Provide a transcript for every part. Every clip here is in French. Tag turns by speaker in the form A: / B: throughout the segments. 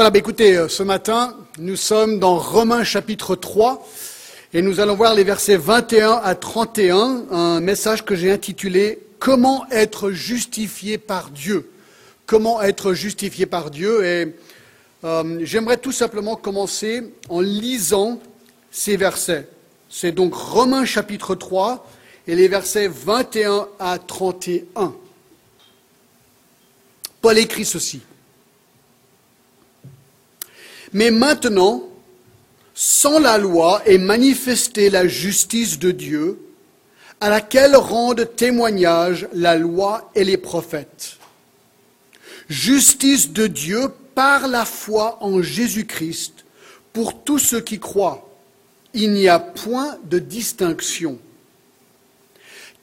A: Voilà, bah écoutez, euh, ce matin, nous sommes dans Romains chapitre 3 et nous allons voir les versets 21 à 31, un message que j'ai intitulé Comment être justifié par Dieu? Comment être justifié par Dieu Et euh, j'aimerais tout simplement commencer en lisant ces versets. C'est donc Romains chapitre 3 et les versets 21 à 31. Paul écrit ceci. Mais maintenant, sans la loi est manifestée la justice de Dieu, à laquelle rendent témoignage la loi et les prophètes. Justice de Dieu par la foi en Jésus-Christ pour tous ceux qui croient. Il n'y a point de distinction.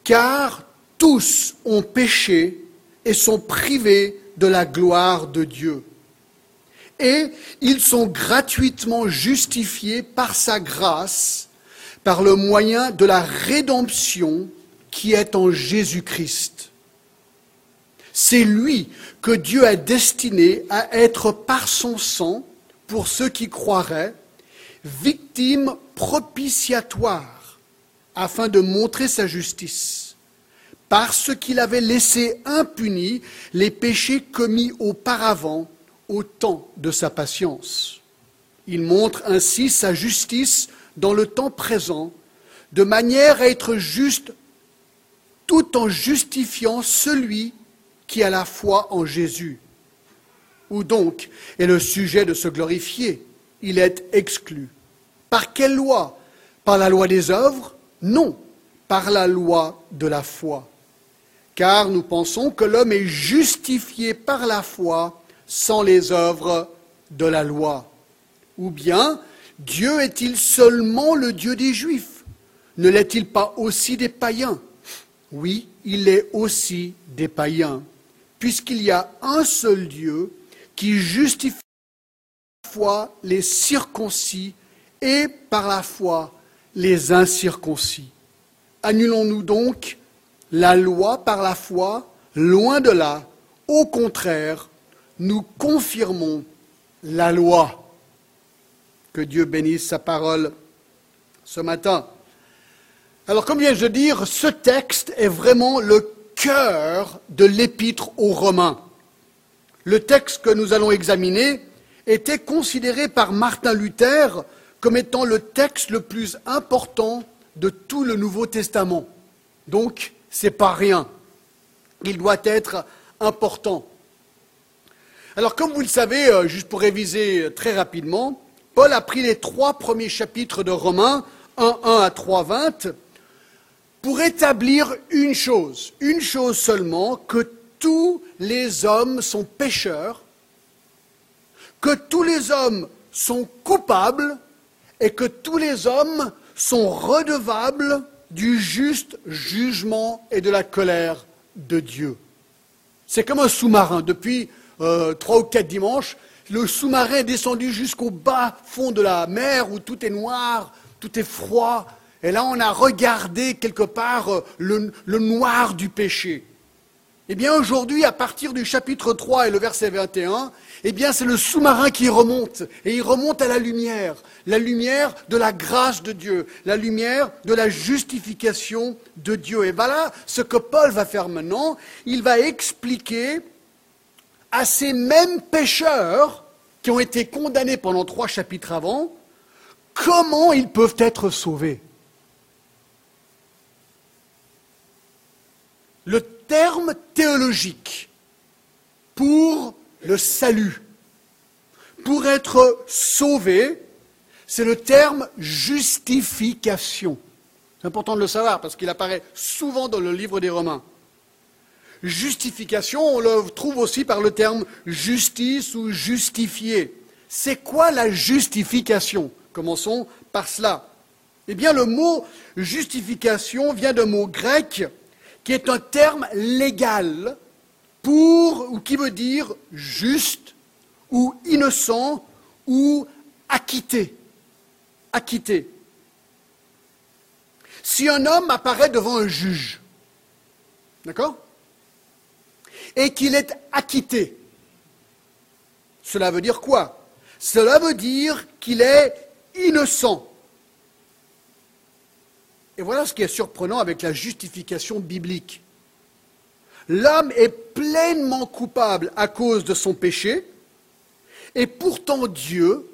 A: Car tous ont péché et sont privés de la gloire de Dieu et ils sont gratuitement justifiés par sa grâce, par le moyen de la rédemption qui est en Jésus-Christ. C'est lui que Dieu a destiné à être par son sang, pour ceux qui croiraient, victime propitiatoire, afin de montrer sa justice, parce qu'il avait laissé impunis les péchés commis auparavant au de sa patience. Il montre ainsi sa justice dans le temps présent, de manière à être juste tout en justifiant celui qui a la foi en Jésus. Où donc est le sujet de se glorifier? Il est exclu. Par quelle loi? Par la loi des œuvres? Non, par la loi de la foi. Car nous pensons que l'homme est justifié par la foi sans les œuvres de la loi. Ou bien Dieu est-il seulement le Dieu des Juifs? Ne l'est-il pas aussi des païens? Oui, il est aussi des païens, puisqu'il y a un seul Dieu qui justifie par la foi les circoncis et par la foi les incirconcis. Annulons-nous donc la loi par la foi Loin de là, au contraire, nous confirmons la loi. Que Dieu bénisse sa parole ce matin. Alors, comme viens-je de dire, ce texte est vraiment le cœur de l'épître aux Romains. Le texte que nous allons examiner était considéré par Martin Luther comme étant le texte le plus important de tout le Nouveau Testament. Donc, c'est pas rien. Il doit être important. Alors, comme vous le savez, euh, juste pour réviser euh, très rapidement, Paul a pris les trois premiers chapitres de Romains, 1, 1 à 3, 20, pour établir une chose, une chose seulement, que tous les hommes sont pécheurs, que tous les hommes sont coupables et que tous les hommes sont redevables du juste jugement et de la colère de Dieu. C'est comme un sous-marin. Depuis euh, trois ou quatre dimanches, le sous-marin est descendu jusqu'au bas fond de la mer où tout est noir, tout est froid. Et là, on a regardé quelque part euh, le, le noir du péché. Eh bien, aujourd'hui, à partir du chapitre 3 et le verset 21, eh bien, c'est le sous-marin qui remonte. Et il remonte à la lumière. La lumière de la grâce de Dieu. La lumière de la justification de Dieu. Et voilà ce que Paul va faire maintenant. Il va expliquer à ces mêmes pécheurs qui ont été condamnés pendant trois chapitres avant, comment ils peuvent être sauvés? Le terme théologique pour le salut, pour être sauvé, c'est le terme justification. C'est important de le savoir parce qu'il apparaît souvent dans le livre des Romains. Justification, on le trouve aussi par le terme justice ou justifier. C'est quoi la justification? Commençons par cela. Eh bien, le mot justification vient d'un mot grec qui est un terme légal pour, ou qui veut dire juste, ou innocent, ou acquitté. Acquitté. Si un homme apparaît devant un juge, d'accord? Et qu'il est acquitté. Cela veut dire quoi? Cela veut dire qu'il est innocent. Et voilà ce qui est surprenant avec la justification biblique. L'homme est pleinement coupable à cause de son péché, et pourtant Dieu,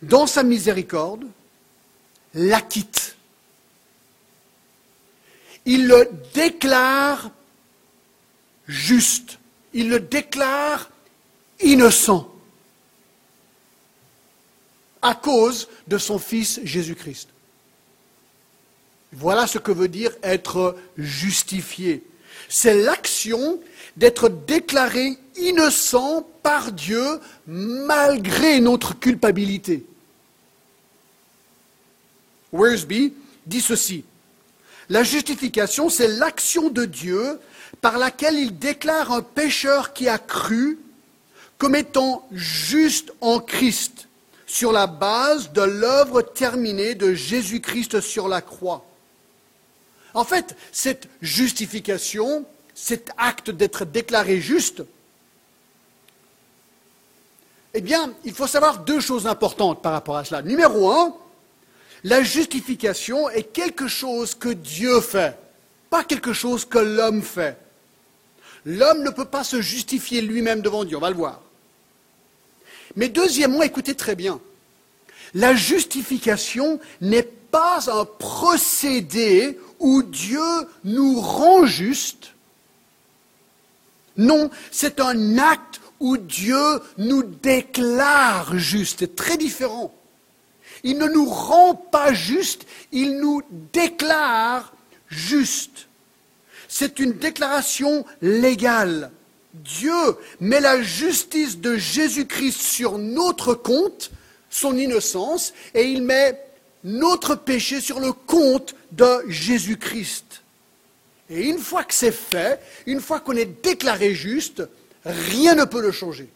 A: dans sa miséricorde, l'acquitte. Il le déclare juste, il le déclare innocent à cause de son Fils Jésus-Christ. Voilà ce que veut dire être justifié. C'est l'action d'être déclaré innocent par Dieu malgré notre culpabilité. Worsby dit ceci. La justification, c'est l'action de Dieu par laquelle il déclare un pécheur qui a cru comme étant juste en Christ sur la base de l'œuvre terminée de Jésus-Christ sur la croix. En fait, cette justification, cet acte d'être déclaré juste, eh bien, il faut savoir deux choses importantes par rapport à cela. Numéro un, la justification est quelque chose que Dieu fait, pas quelque chose que l'homme fait. L'homme ne peut pas se justifier lui-même devant Dieu, on va le voir. Mais deuxièmement, écoutez très bien, la justification n'est pas un procédé où Dieu nous rend juste. Non, c'est un acte où Dieu nous déclare juste. C'est très différent. Il ne nous rend pas juste, il nous déclare juste. C'est une déclaration légale. Dieu met la justice de Jésus-Christ sur notre compte, son innocence, et il met notre péché sur le compte de Jésus-Christ. Et une fois que c'est fait, une fois qu'on est déclaré juste, rien ne peut le changer.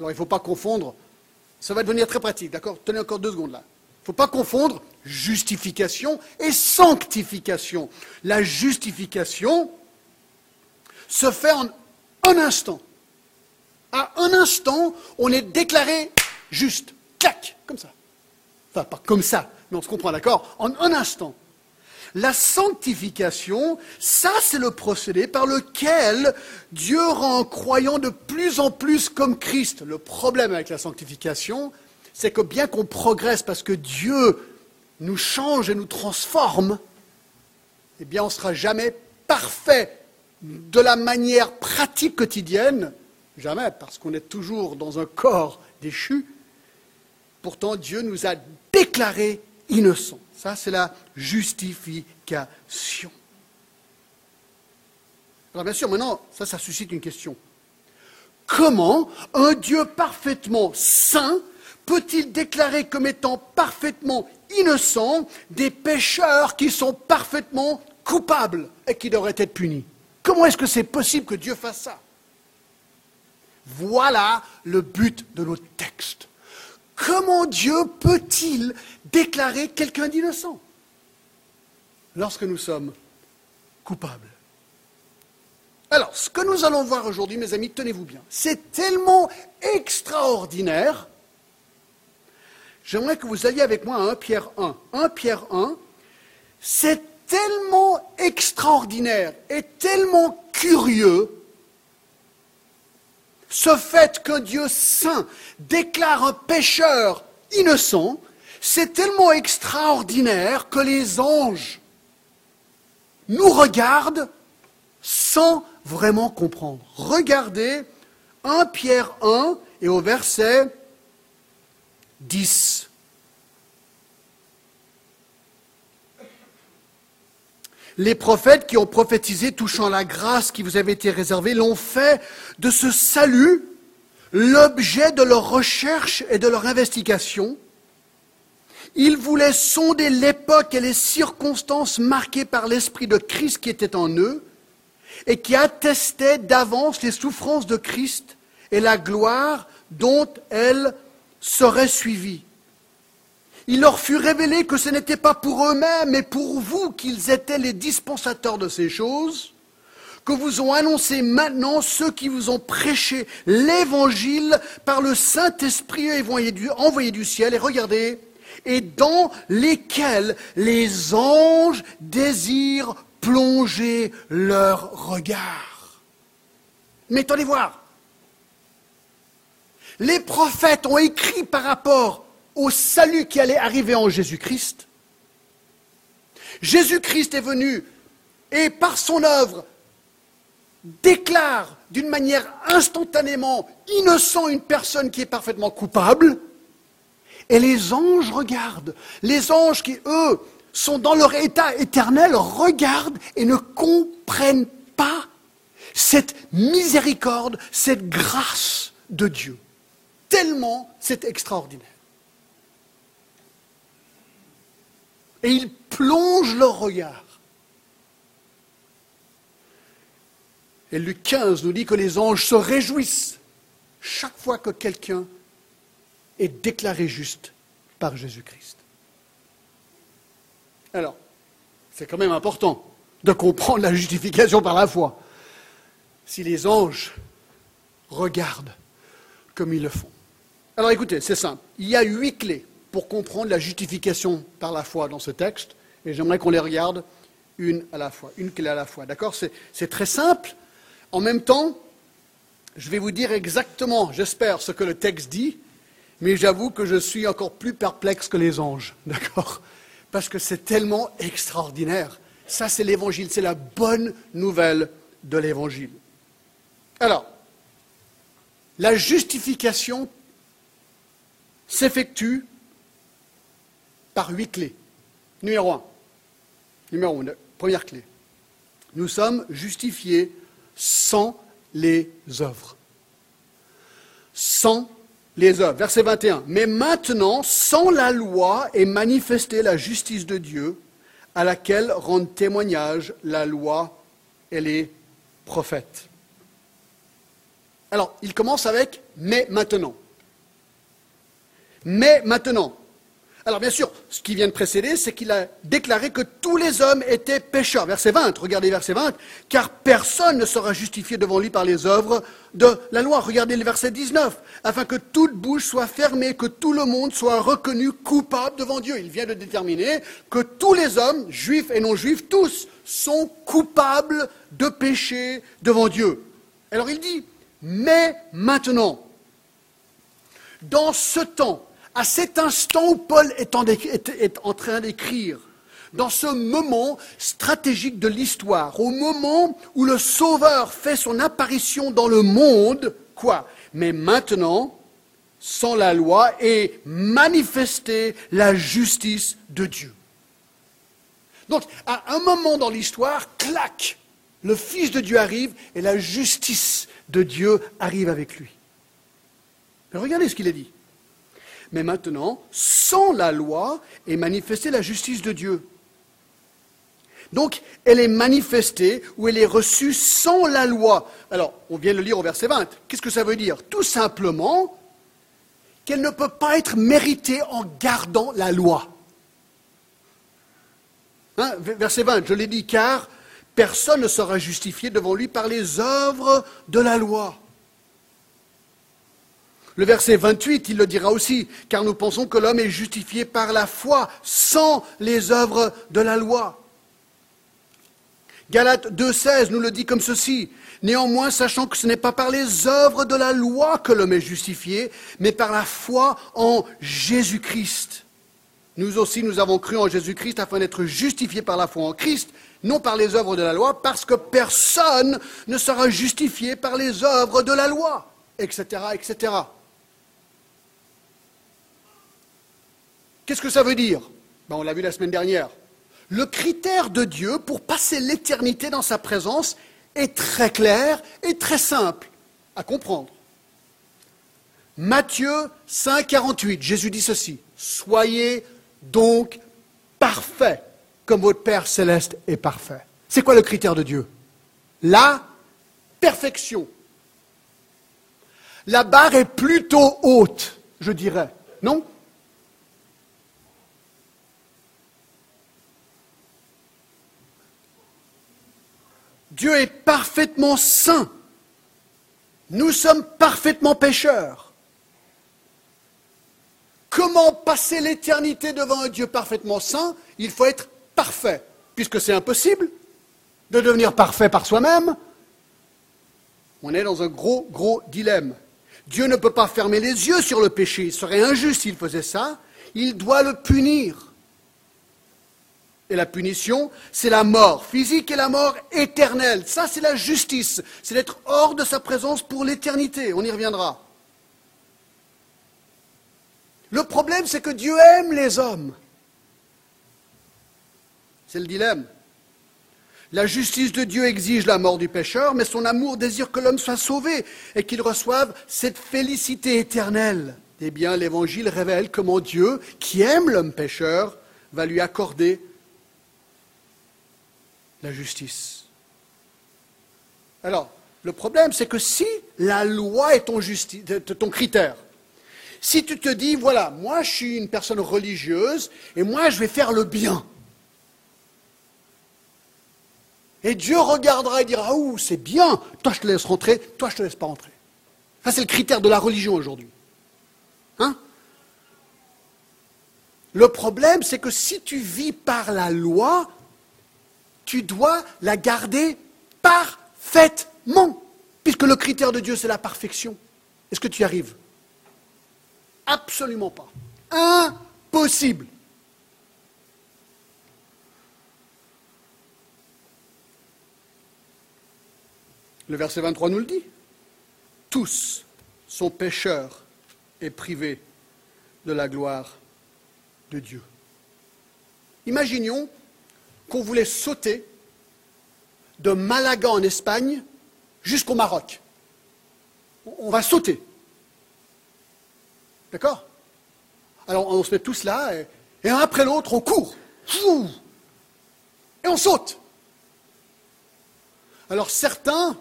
A: Alors il ne faut pas confondre, ça va devenir très pratique, d'accord? Tenez encore deux secondes là. Il ne faut pas confondre justification et sanctification. La justification se fait en un instant. À un instant, on est déclaré juste. Clac, comme ça. Enfin, pas comme ça, mais on se comprend, d'accord? En un instant. La sanctification, ça c'est le procédé par lequel Dieu rend croyant de plus en plus comme Christ. Le problème avec la sanctification, c'est que bien qu'on progresse parce que Dieu nous change et nous transforme, eh bien on ne sera jamais parfait de la manière pratique quotidienne, jamais, parce qu'on est toujours dans un corps déchu. Pourtant, Dieu nous a déclarés innocents. Ça, c'est la justification. Alors bien sûr, maintenant, ça, ça suscite une question. Comment un Dieu parfaitement saint peut-il déclarer comme étant parfaitement innocent des pécheurs qui sont parfaitement coupables et qui devraient être punis? Comment est-ce que c'est possible que Dieu fasse ça? Voilà le but de notre texte. Comment Dieu peut-il déclarer quelqu'un d'innocent lorsque nous sommes coupables? Alors, ce que nous allons voir aujourd'hui, mes amis, tenez-vous bien, c'est tellement extraordinaire. J'aimerais que vous alliez avec moi à 1 Pierre 1. 1 Pierre 1, c'est tellement extraordinaire et tellement curieux ce fait qu'un Dieu saint déclare un pécheur innocent, c'est tellement extraordinaire que les anges nous regardent sans vraiment comprendre. Regardez 1 Pierre 1 et au verset 10. Les prophètes qui ont prophétisé touchant la grâce qui vous avait été réservée l'ont fait de ce salut l'objet de leur recherche et de leur investigation. Ils voulaient sonder l'époque et les circonstances marquées par l'Esprit de Christ qui était en eux et qui attestaient d'avance les souffrances de Christ et la gloire dont elles seraient suivies il leur fut révélé que ce n'était pas pour eux-mêmes, mais pour vous qu'ils étaient les dispensateurs de ces choses, que vous ont annoncé maintenant ceux qui vous ont prêché l'évangile par le Saint-Esprit envoyé du ciel. Et regardez, et dans lesquels les anges désirent plonger leur regard. Mais attendez voir. Les prophètes ont écrit par rapport au salut qui allait arriver en Jésus-Christ. Jésus-Christ est venu et par son œuvre déclare d'une manière instantanément innocent une personne qui est parfaitement coupable. Et les anges regardent. Les anges qui, eux, sont dans leur état éternel, regardent et ne comprennent pas cette miséricorde, cette grâce de Dieu. Tellement c'est extraordinaire. Et ils plongent leur regard. Et Luc 15 nous dit que les anges se réjouissent chaque fois que quelqu'un est déclaré juste par Jésus-Christ. Alors, c'est quand même important de comprendre la justification par la foi. Si les anges regardent comme ils le font. Alors écoutez, c'est simple. Il y a huit clés pour comprendre la justification par la foi dans ce texte, et j'aimerais qu'on les regarde une à la fois, une clé à la fois. D'accord? C'est très simple. En même temps, je vais vous dire exactement, j'espère, ce que le texte dit, mais j'avoue que je suis encore plus perplexe que les anges. D'accord? Parce que c'est tellement extraordinaire. Ça, c'est l'évangile, c'est la bonne nouvelle de l'évangile. Alors, la justification s'effectue par huit clés. Numéro un. Numéro un, première clé. Nous sommes justifiés sans les œuvres. Sans les œuvres. Verset 21. Mais maintenant, sans la loi est manifestée la justice de Dieu, à laquelle rendent témoignage la loi et les prophètes. Alors, il commence avec mais maintenant. Mais maintenant. Alors bien sûr, ce qui vient de précéder, c'est qu'il a déclaré que tous les hommes étaient pécheurs. Verset 20, regardez verset 20, car personne ne sera justifié devant lui par les œuvres de la loi. Regardez le verset 19, afin que toute bouche soit fermée, que tout le monde soit reconnu coupable devant Dieu. Il vient de déterminer que tous les hommes, juifs et non juifs, tous, sont coupables de péché devant Dieu. Alors il dit, mais maintenant, dans ce temps, à cet instant où Paul est en, train d'écrire, dans ce moment stratégique de l'histoire, au moment où le Sauveur fait son apparition dans le monde, quoi? Mais maintenant, sans la loi, est manifestée la justice de Dieu. Donc, à un moment dans l'histoire, clac, le Fils de Dieu arrive et la justice de Dieu arrive avec lui. regardez ce qu'il a dit. Mais maintenant, sans la loi, est manifestée la justice de Dieu. Donc, elle est manifestée ou elle est reçue sans la loi. Alors, on vient de le lire au verset 20. Qu'est-ce que ça veut dire? Tout simplement qu'elle ne peut pas être méritée en gardant la loi. Hein, verset 20, je l'ai dit, car personne ne sera justifié devant lui par les œuvres de la loi. Le verset 28, il le dira aussi, car nous pensons que l'homme est justifié par la foi, sans les œuvres de la loi. Galates 2.16 nous le dit comme ceci. Néanmoins, sachant que ce n'est pas par les œuvres de la loi que l'homme est justifié, mais par la foi en Jésus-Christ. Nous aussi, nous avons cru en Jésus-Christ afin d'être justifiés par la foi en Christ, non par les œuvres de la loi, parce que personne ne sera justifié par les œuvres de la loi, etc., etc. Qu'est-ce que ça veut dire? Ben, On l'a vu la semaine dernière. Le critère de Dieu pour passer l'éternité dans sa présence est très clair et très simple à comprendre. Matthieu 5, 48, Jésus dit ceci Soyez donc parfaits comme votre Père céleste est parfait. C'est quoi le critère de Dieu? La perfection. La barre est plutôt haute, je dirais. Non? Dieu est parfaitement saint. Nous sommes parfaitement pécheurs. Comment passer l'éternité devant un Dieu parfaitement saint? Il faut être parfait, puisque c'est impossible de devenir parfait par soi-même. On est dans un gros, gros dilemme. Dieu ne peut pas fermer les yeux sur le péché. Il serait injuste s'il faisait ça. Il doit le punir. Et la punition, c'est la mort physique et la mort éternelle. Ça, c'est la justice. C'est d'être hors de sa présence pour l'éternité. On y reviendra. Le problème, c'est que Dieu aime les hommes. C'est le dilemme. La justice de Dieu exige la mort du pécheur, mais son amour désire que l'homme soit sauvé et qu'il reçoive cette félicité éternelle. Eh bien, l'Évangile révèle comment Dieu, qui aime l'homme pécheur, va lui accorder la justice. Alors, le problème, c'est que si la loi est ton, critère, si tu te dis, voilà, moi je suis une personne religieuse et moi je vais faire le bien, et Dieu regardera et dira, ouh, c'est bien, toi je te laisse rentrer, toi je te laisse pas rentrer. Ça c'est le critère de la religion aujourd'hui. Hein? Le problème, c'est que si tu vis par la loi, tu dois la garder parfaitement, puisque le critère de Dieu, c'est la perfection. Est-ce que tu y arrives? Absolument pas. Impossible. Le verset 23 nous le dit. Tous sont pécheurs et privés de la gloire de Dieu. Imaginons qu'on voulait sauter de Malaga en Espagne jusqu'au Maroc. On va sauter. D'accord? Alors on se met tous là, et, un après l'autre, on court. Et on saute. Alors certains,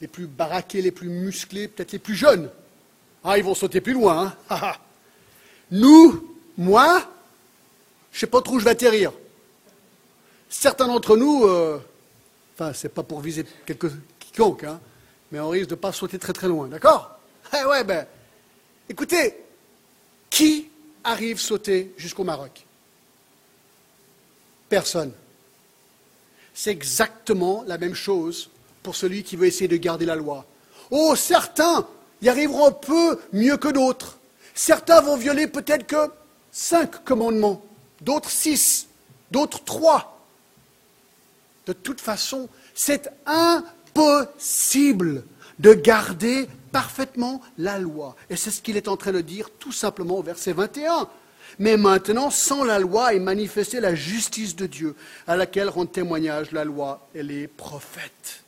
A: les plus baraqués, les plus musclés, peut-être les plus jeunes, ah, ils vont sauter plus loin. Hein Nous, moi, je ne sais pas trop où je vais atterrir. Certains d'entre nous, euh, enfin, c'est pas pour viser quelque, quiconque, hein, mais on risque de ne pas sauter très très loin, d'accord Eh ouais, ben, écoutez, qui arrive sauter jusqu'au Maroc? Personne. C'est exactement la même chose pour celui qui veut essayer de garder la loi. Oh, certains y arriveront un peu mieux que d'autres. Certains vont violer peut-être que cinq commandements, d'autres six, d'autres trois. De toute façon, c'est impossible de garder parfaitement la loi. Et c'est ce qu'il est en train de dire tout simplement au verset 21. Mais maintenant, sans la loi est manifestée la justice de Dieu, à laquelle rendent témoignage la loi et les prophètes.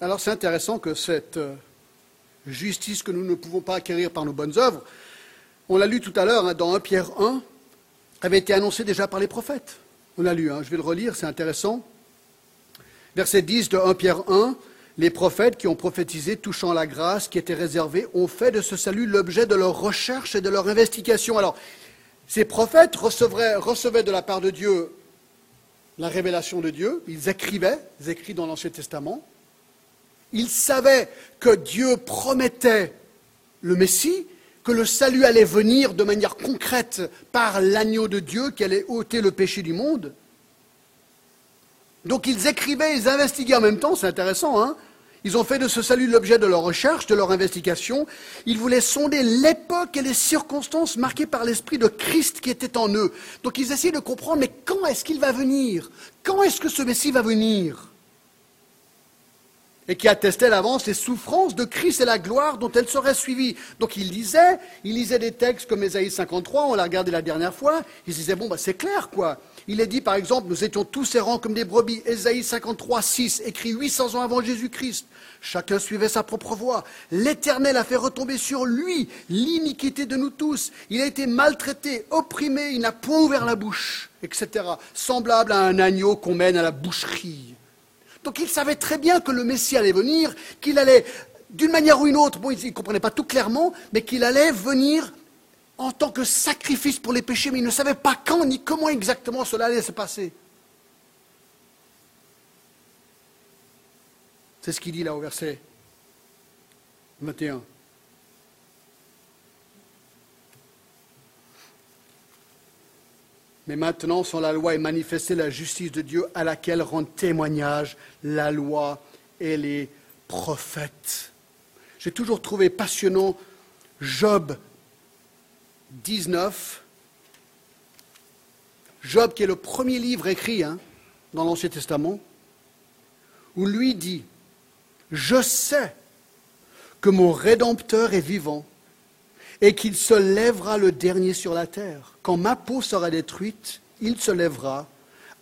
A: Alors c'est intéressant que cette euh, justice que nous ne pouvons pas acquérir par nos bonnes œuvres on l'a lu tout à l'heure hein, dans 1 Pierre 1, avait été annoncé déjà par les prophètes. On l'a lu, hein, je vais le relire, c'est intéressant. Verset 10 de 1 Pierre 1, les prophètes qui ont prophétisé touchant la grâce qui était réservée ont fait de ce salut l'objet de leur recherche et de leur investigation. Alors, ces prophètes recevaient de la part de Dieu la révélation de Dieu, ils écrivaient, ils écrits dans l'Ancien Testament, ils savaient que Dieu promettait le Messie, le salut allait venir de manière concrète par l'agneau de Dieu qui allait ôter le péché du monde. Donc ils écrivaient, ils investiguaient en même temps, c'est intéressant, hein ils ont fait de ce salut l'objet de leur recherche, de leur investigation. Ils voulaient sonder l'époque et les circonstances marquées par l'esprit de Christ qui était en eux. Donc ils essayaient de comprendre, mais quand est-ce qu'il va venir? Quand est-ce que ce Messie va venir? Et qui attestait l'avance les souffrances de Christ et la gloire dont elle serait suivie. Donc il lisait, il lisait des textes comme Ésaïe 53, on l'a regardé la dernière fois, il se disait, bon, bah, c'est clair, quoi. Il est dit, par exemple, nous étions tous errants comme des brebis. Ésaïe 53, 6, écrit 800 ans avant Jésus-Christ. Chacun suivait sa propre voie. L'Éternel a fait retomber sur lui l'iniquité de nous tous. Il a été maltraité, opprimé, il n'a point ouvert la bouche, etc. Semblable à un agneau qu'on mène à la boucherie. Donc il savait très bien que le Messie allait venir, qu'il allait, d'une manière ou une autre, bon, il ne comprenait pas tout clairement, mais qu'il allait venir en tant que sacrifice pour les péchés, mais il ne savait pas quand ni comment exactement cela allait se passer. C'est ce qu'il dit là au verset 21. Mais maintenant, sans la loi est manifestée la justice de Dieu à laquelle rendent témoignage la loi et les prophètes. J'ai toujours trouvé passionnant Job 19. Job, qui est le premier livre écrit hein, dans l'Ancien Testament, où lui dit Je sais que mon Rédempteur est vivant et qu'il se lèvera le dernier sur la terre. Quand ma peau sera détruite, il se lèvera.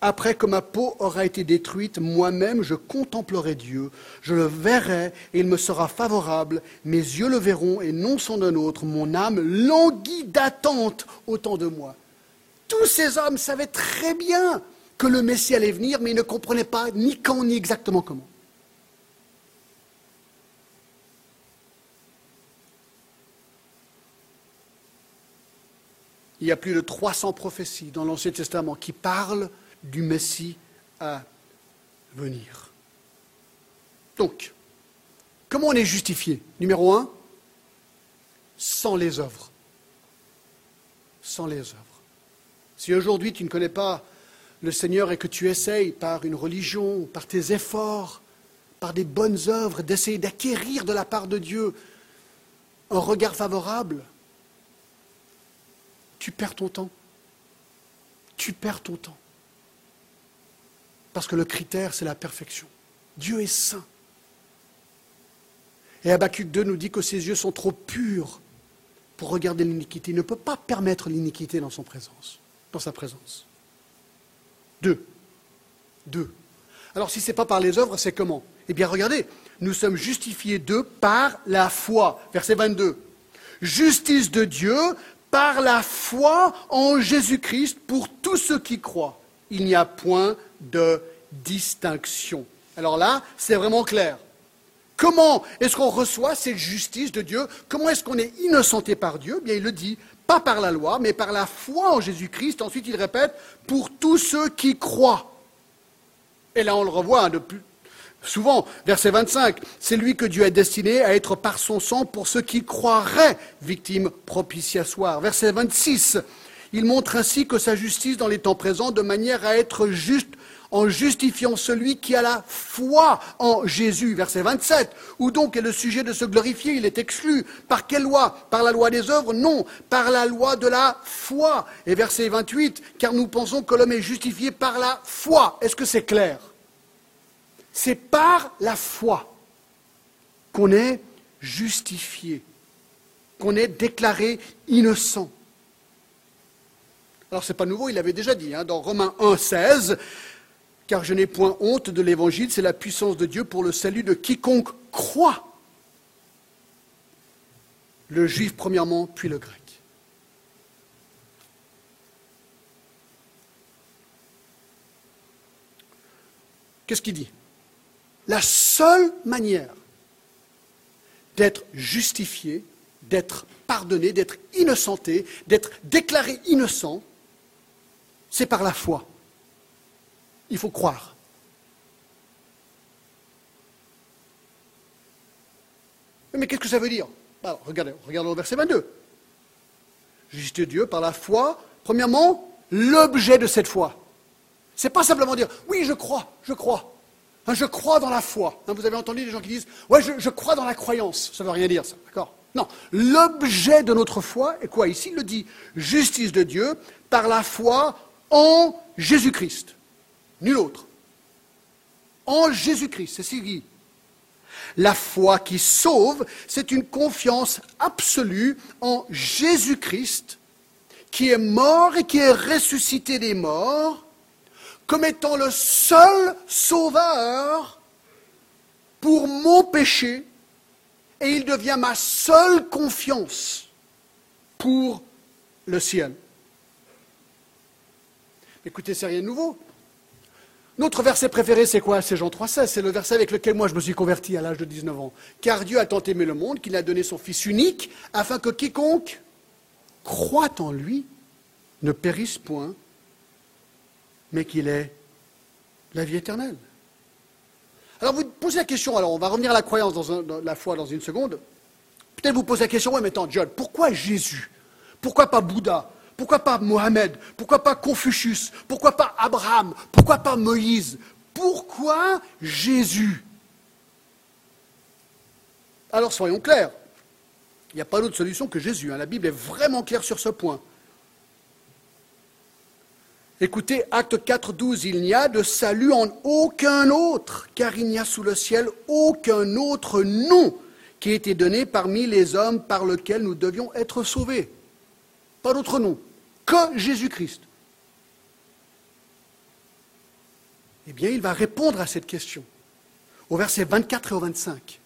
A: Après que ma peau aura été détruite, moi-même je contemplerai Dieu, je le verrai et il me sera favorable, mes yeux le verront et non son d'un autre, mon âme languit d'attente autant de moi. Tous ces hommes savaient très bien que le Messie allait venir, mais ils ne comprenaient pas ni quand ni exactement comment. Il y a plus de 300 prophéties dans l'Ancien Testament qui parlent du Messie à venir. Donc, comment on est justifié? Numéro un, sans les œuvres. Sans les œuvres. Si aujourd'hui tu ne connais pas le Seigneur et que tu essayes par une religion, par tes efforts, par des bonnes œuvres, d'essayer d'acquérir de la part de Dieu un regard favorable, tu perds ton temps. Tu perds ton temps. Parce que le critère, c'est la perfection. Dieu est saint. Et Habakkuk 2 nous dit que ses yeux sont trop purs pour regarder l'iniquité. Il ne peut pas permettre l'iniquité dans son présence, dans sa présence. Deux. Deux. Alors si ce n'est pas par les œuvres, c'est comment? Eh bien regardez, nous sommes justifiés d'eux par la foi. Verset 22. Justice de Dieu par la foi en Jésus-Christ pour tous ceux qui croient. Il n'y a point de distinction. Alors là, c'est vraiment clair. Comment est-ce qu'on reçoit cette justice de Dieu? Comment est-ce qu'on est innocenté par Dieu? Bien, il le dit, pas par la loi, mais par la foi en Jésus-Christ. Ensuite, il répète, pour tous ceux qui croient. Et là, on le revoit depuis, Souvent, verset 25, c'est lui que Dieu a destiné à être par son sang pour ceux qui croiraient victimes propitiatoires. Verset 26, il montre ainsi que sa justice dans les temps présents de manière à être juste en justifiant celui qui a la foi en Jésus. Verset 27, où donc est le sujet de se glorifier? Il est exclu. Par quelle loi? Par la loi des œuvres? Non, par la loi de la foi. Et verset 28, car nous pensons que l'homme est justifié par la foi. Est-ce que c'est clair? C'est par la foi qu'on est justifié, qu'on est déclaré innocent. Alors ce n'est pas nouveau, il avait déjà dit hein, dans Romains 1, 16, car je n'ai point honte de l'évangile, c'est la puissance de Dieu pour le salut de quiconque croit. Le juif premièrement, puis le grec. Qu'est-ce qu'il dit? La seule manière d'être justifié, d'être pardonné, d'être innocenté, d'être déclaré innocent, c'est par la foi. Il faut croire. Mais qu'est-ce que ça veut dire? Regardez, regardons le verset 22. Justice de Dieu par la foi, premièrement, l'objet de cette foi. C'est pas simplement dire oui, je crois, je crois. Hein, je crois dans la foi. Hein, vous avez entendu des gens qui disent Ouais, je, crois dans la croyance. Ça ne veut rien dire, ça. Non. L'objet de notre foi est quoi? Ici, il le dit justice de Dieu par la foi en Jésus-Christ. Nul autre. En Jésus-Christ. C'est ce qu'il dit. La foi qui sauve, c'est une confiance absolue en Jésus-Christ, qui est mort et qui est ressuscité des morts comme étant le seul sauveur pour mon péché, et il devient ma seule confiance pour le ciel. Écoutez, c'est rien de nouveau. Notre verset préféré, c'est quoi? C'est Jean 3,16. C'est le verset avec lequel moi je me suis converti à l'âge de 19 ans. Car Dieu a tant aimé le monde qu'il a donné son Fils unique, afin que quiconque croient en lui ne périssent point, mais qu'il est la vie éternelle. Alors vous posez la question, alors on va revenir à la croyance dans, la foi dans une seconde. Peut-être vous posez la question, oui mais attends John, pourquoi Jésus? Pourquoi pas Bouddha? Pourquoi pas Mohamed Pourquoi pas Confucius? Pourquoi pas Abraham? Pourquoi pas Moïse? Pourquoi Jésus? Alors soyons clairs, il n'y a pas d'autre solution que Jésus. Hein. La Bible est vraiment claire sur ce point. Écoutez, acte 4, 12, il n'y a de salut en aucun autre, car il n'y a sous le ciel aucun autre nom qui ait été donné parmi les hommes par lequel nous devions être sauvés. Pas d'autre nom que Jésus-Christ. Eh bien, il va répondre à cette question au verset 24 et au 25.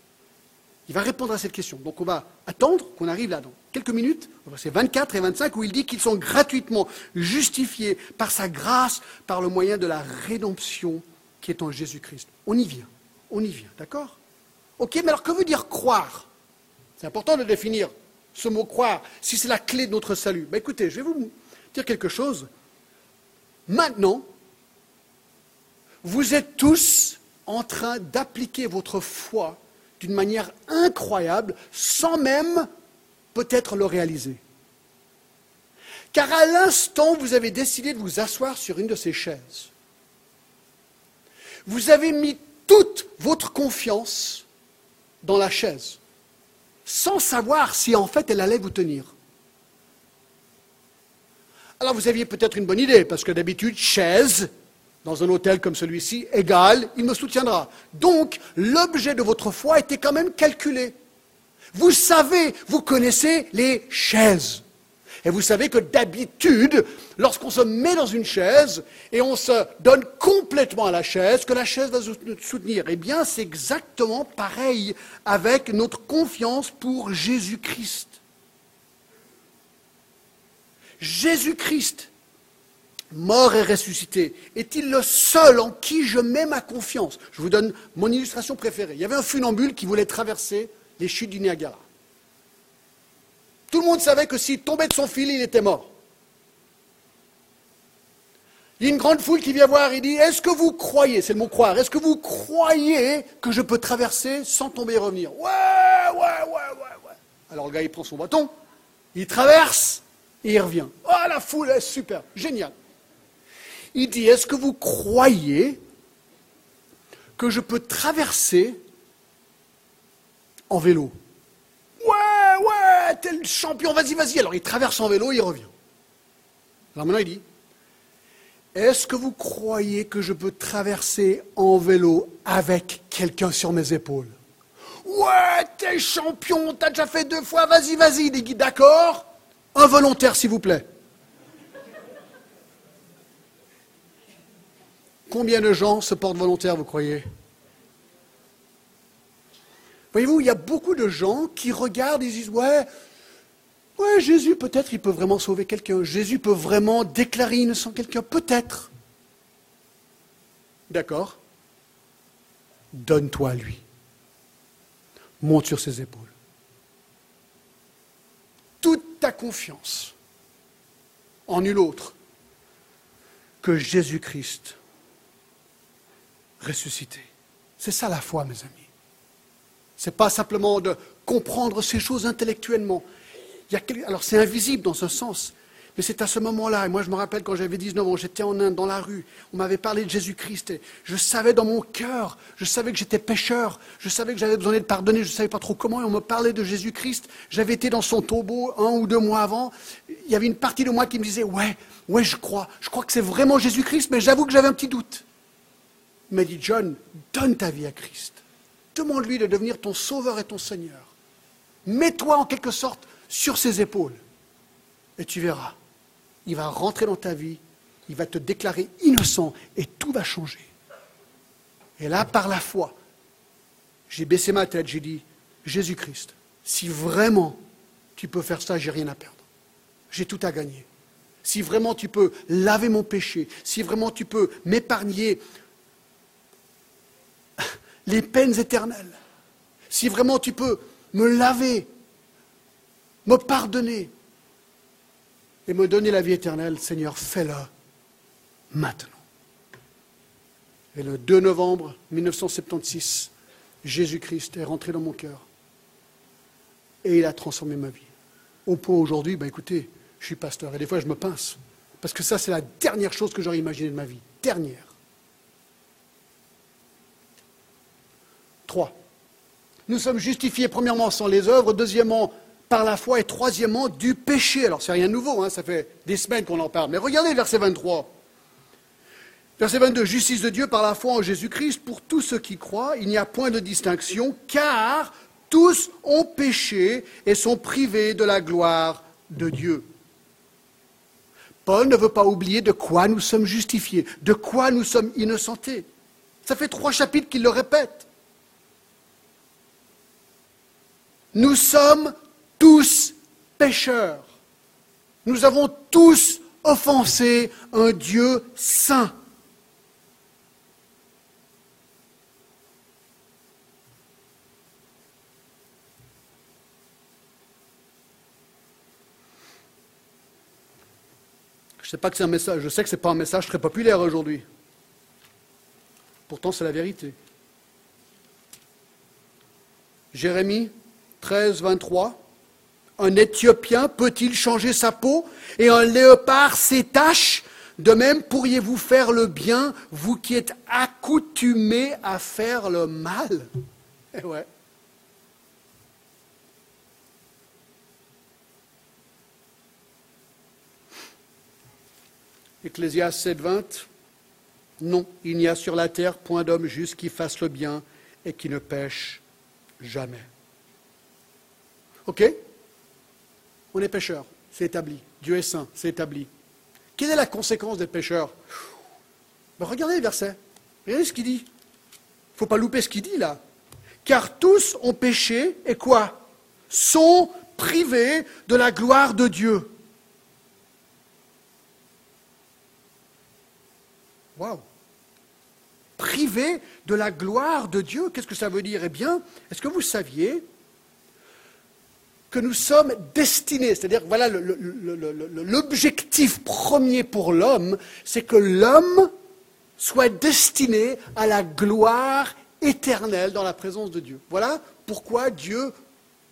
A: Il va répondre à cette question. Donc on va attendre qu'on arrive là dans quelques minutes, c'est 24 et 25, où il dit qu'ils sont gratuitement justifiés par sa grâce, par le moyen de la rédemption qui est en Jésus-Christ. On y vient, on y vient, d'accord? Ok, mais alors que veut dire croire? C'est important de définir ce mot croire, si c'est la clé de notre salut. Ben écoutez, je vais vous dire quelque chose. Maintenant, vous êtes tous en train d'appliquer votre foi d'une manière incroyable, sans même peut-être le réaliser. Car à l'instant vous avez décidé de vous asseoir sur une de ces chaises, vous avez mis toute votre confiance dans la chaise, sans savoir si en fait elle allait vous tenir. Alors vous aviez peut-être une bonne idée, parce que d'habitude, chaise, dans un hôtel comme celui-ci, égal, il me soutiendra. Donc, l'objet de votre foi était quand même calculé. Vous savez, vous connaissez les chaises. Et vous savez que d'habitude, lorsqu'on se met dans une chaise et on se donne complètement à la chaise, que la chaise va nous soutenir. Eh bien, c'est exactement pareil avec notre confiance pour Jésus-Christ. Jésus-Christ mort et ressuscité, est-il le seul en qui je mets ma confiance? Je vous donne mon illustration préférée. Il y avait un funambule qui voulait traverser les chutes du Niagara. Tout le monde savait que s'il tombait de son fil, il était mort. Il y a une grande foule qui vient voir, il dit, est-ce que vous croyez, c'est le mot croire, est-ce que vous croyez que je peux traverser sans tomber et revenir? Ouais, ouais, ouais, ouais, ouais. Alors le gars, il prend son bâton, il traverse et il revient. Oh, la foule est super, génial. Il dit, est-ce que vous croyez que je peux traverser en vélo Ouais, ouais, t'es le champion, vas-y, vas-y. Alors il traverse en vélo, il revient. Alors maintenant il dit, est-ce que vous croyez que je peux traverser en vélo avec quelqu'un sur mes épaules? Ouais, t'es champion, t'as déjà fait deux fois, vas-y, vas-y. Il dit, d'accord, un volontaire s'il vous plaît. Combien de gens se portent volontaires, vous croyez? Voyez-vous, il y a beaucoup de gens qui regardent et disent Ouais, ouais, Jésus, peut-être, il peut vraiment sauver quelqu'un. Jésus peut vraiment déclarer innocent quelqu'un. Peut-être. D'accord Donne-toi à lui. Monte sur ses épaules. Toute ta confiance en nul autre que Jésus-Christ ressuscité. C'est ça la foi, mes amis. Ce n'est pas simplement de comprendre ces choses intellectuellement. Il Alors c'est invisible dans un sens, mais c'est à ce moment-là, et moi je me rappelle quand j'avais 19 ans, j'étais en Inde, dans la rue, on m'avait parlé de Jésus-Christ, je savais dans mon cœur, je savais que j'étais pécheur, je savais que j'avais besoin d'être pardonné, je ne savais pas trop comment, et on me parlait de Jésus-Christ. J'avais été dans son tombeau un ou deux mois avant, il y avait une partie de moi qui me disait, ouais, ouais, je crois, je crois que c'est vraiment Jésus-Christ, mais j'avoue que j'avais un petit doute m'a dit, John, donne ta vie à Christ. Demande-lui de devenir ton sauveur et ton Seigneur. Mets-toi en quelque sorte sur ses épaules. Et tu verras, il va rentrer dans ta vie, il va te déclarer innocent et tout va changer. Et là, par la foi, j'ai baissé ma tête, j'ai dit, Jésus-Christ, si vraiment tu peux faire ça, j'ai rien à perdre. J'ai tout à gagner. Si vraiment tu peux laver mon péché, si vraiment tu peux m'épargner les peines éternelles. Si vraiment tu peux me laver, me pardonner, et me donner la vie éternelle, Seigneur, fais-le maintenant. Et le 2 novembre 1976, Jésus-Christ est rentré dans mon cœur et il a transformé ma vie. Au point aujourd'hui, ben écoutez, je suis pasteur et des fois je me pince. Parce que ça, c'est la dernière chose que j'aurais imaginé de ma vie. Dernière. Nous sommes justifiés premièrement sans les œuvres, deuxièmement par la foi et troisièmement du péché. Alors c'est rien de nouveau, hein, ça fait des semaines qu'on en parle. Mais regardez verset 23. Verset 22, justice de Dieu par la foi en Jésus-Christ pour tous ceux qui croient, il n'y a point de distinction, car tous ont péché et sont privés de la gloire de Dieu. Paul ne veut pas oublier de quoi nous sommes justifiés, de quoi nous sommes innocentés. Ça fait trois chapitres qu'il le répète. Nous sommes tous pécheurs. Nous avons tous offensé un Dieu saint. Je sais pas que c'est un message, je sais que ce n'est pas un message très populaire aujourd'hui. Pourtant, c'est la vérité. Jérémie 13, 23. Un Éthiopien peut-il changer sa peau et un léopard ses taches De même, pourriez-vous faire le bien, vous qui êtes accoutumés à faire le mal? Eh ouais. Ecclésias 7, 20. Non, il n'y a sur la terre point d'homme juste qui fasse le bien et qui ne pêche jamais. OK? On est pécheur, c'est établi. Dieu est saint, c'est établi. Quelle est la conséquence d'être pécheur ben, Regardez le verset. Regardez ce qu'il dit. Il ne faut pas louper ce qu'il dit là. Car tous ont péché et quoi? Sont privés de la gloire de Dieu. Waouh Privés de la gloire de Dieu, qu'est-ce que ça veut dire? Eh bien, est-ce que vous saviez que nous sommes destinés, c'est-à-dire voilà l'objectif premier pour l'homme, c'est que l'homme soit destiné à la gloire éternelle dans la présence de Dieu. Voilà pourquoi Dieu,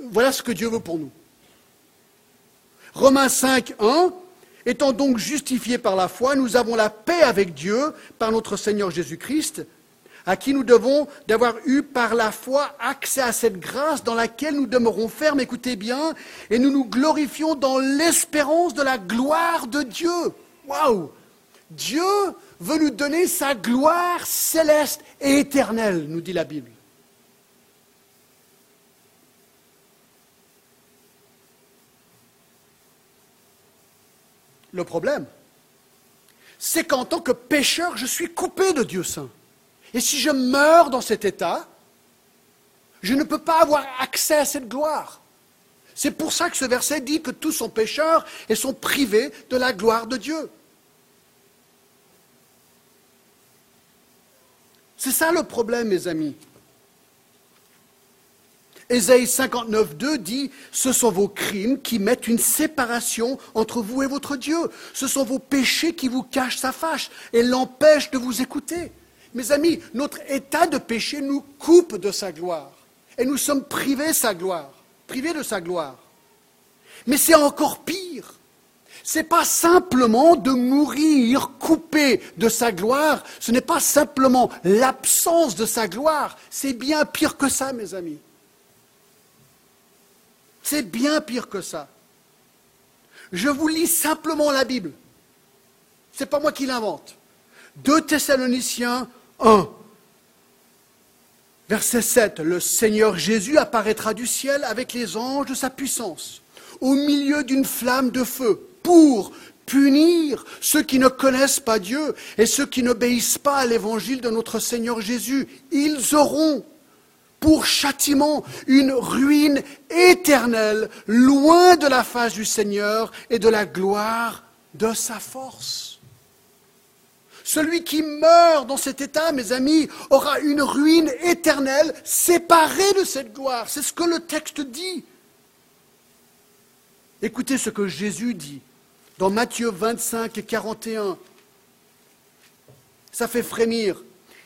A: voilà ce que Dieu veut pour nous. Romains 5, 1, étant donc justifiés par la foi, nous avons la paix avec Dieu par notre Seigneur Jésus-Christ à qui nous devons d'avoir eu par la foi accès à cette grâce dans laquelle nous demeurons fermes, écoutez bien, et nous nous glorifions dans l'espérance de la gloire de Dieu. Waouh Dieu veut nous donner sa gloire céleste et éternelle, nous dit la Bible. Le problème, c'est qu'en tant que pécheur, je suis coupé de Dieu saint. Et si je meurs dans cet état, je ne peux pas avoir accès à cette gloire. C'est pour ça que ce verset dit que tous sont pécheurs et sont privés de la gloire de Dieu. C'est ça le problème, mes amis. Ésaïe 59, 2 dit Ce sont vos crimes qui mettent une séparation entre vous et votre Dieu. Ce sont vos péchés qui vous cachent sa fâche et l'empêchent de vous écouter. Mes amis, notre état de péché nous coupe de sa gloire. Et nous sommes privés sa gloire, privés de sa gloire. Mais c'est encore pire. Ce n'est pas simplement de mourir coupé de sa gloire, ce n'est pas simplement l'absence de sa gloire, c'est bien pire que ça, mes amis. C'est bien pire que ça. Je vous lis simplement la Bible. Ce n'est pas moi qui l'invente. Deux Thessaloniciens 1. Verset 7. Le Seigneur Jésus apparaîtra du ciel avec les anges de sa puissance, au milieu d'une flamme de feu, pour punir ceux qui ne connaissent pas Dieu et ceux qui n'obéissent pas à l'évangile de notre Seigneur Jésus. Ils auront pour châtiment une ruine éternelle, loin de la face du Seigneur et de la gloire de sa force. Celui qui meurt dans cet état, mes amis, aura une ruine éternelle séparée de cette gloire. C'est ce que le texte dit. Écoutez ce que Jésus dit dans Matthieu 25 et 41. Ça fait frémir.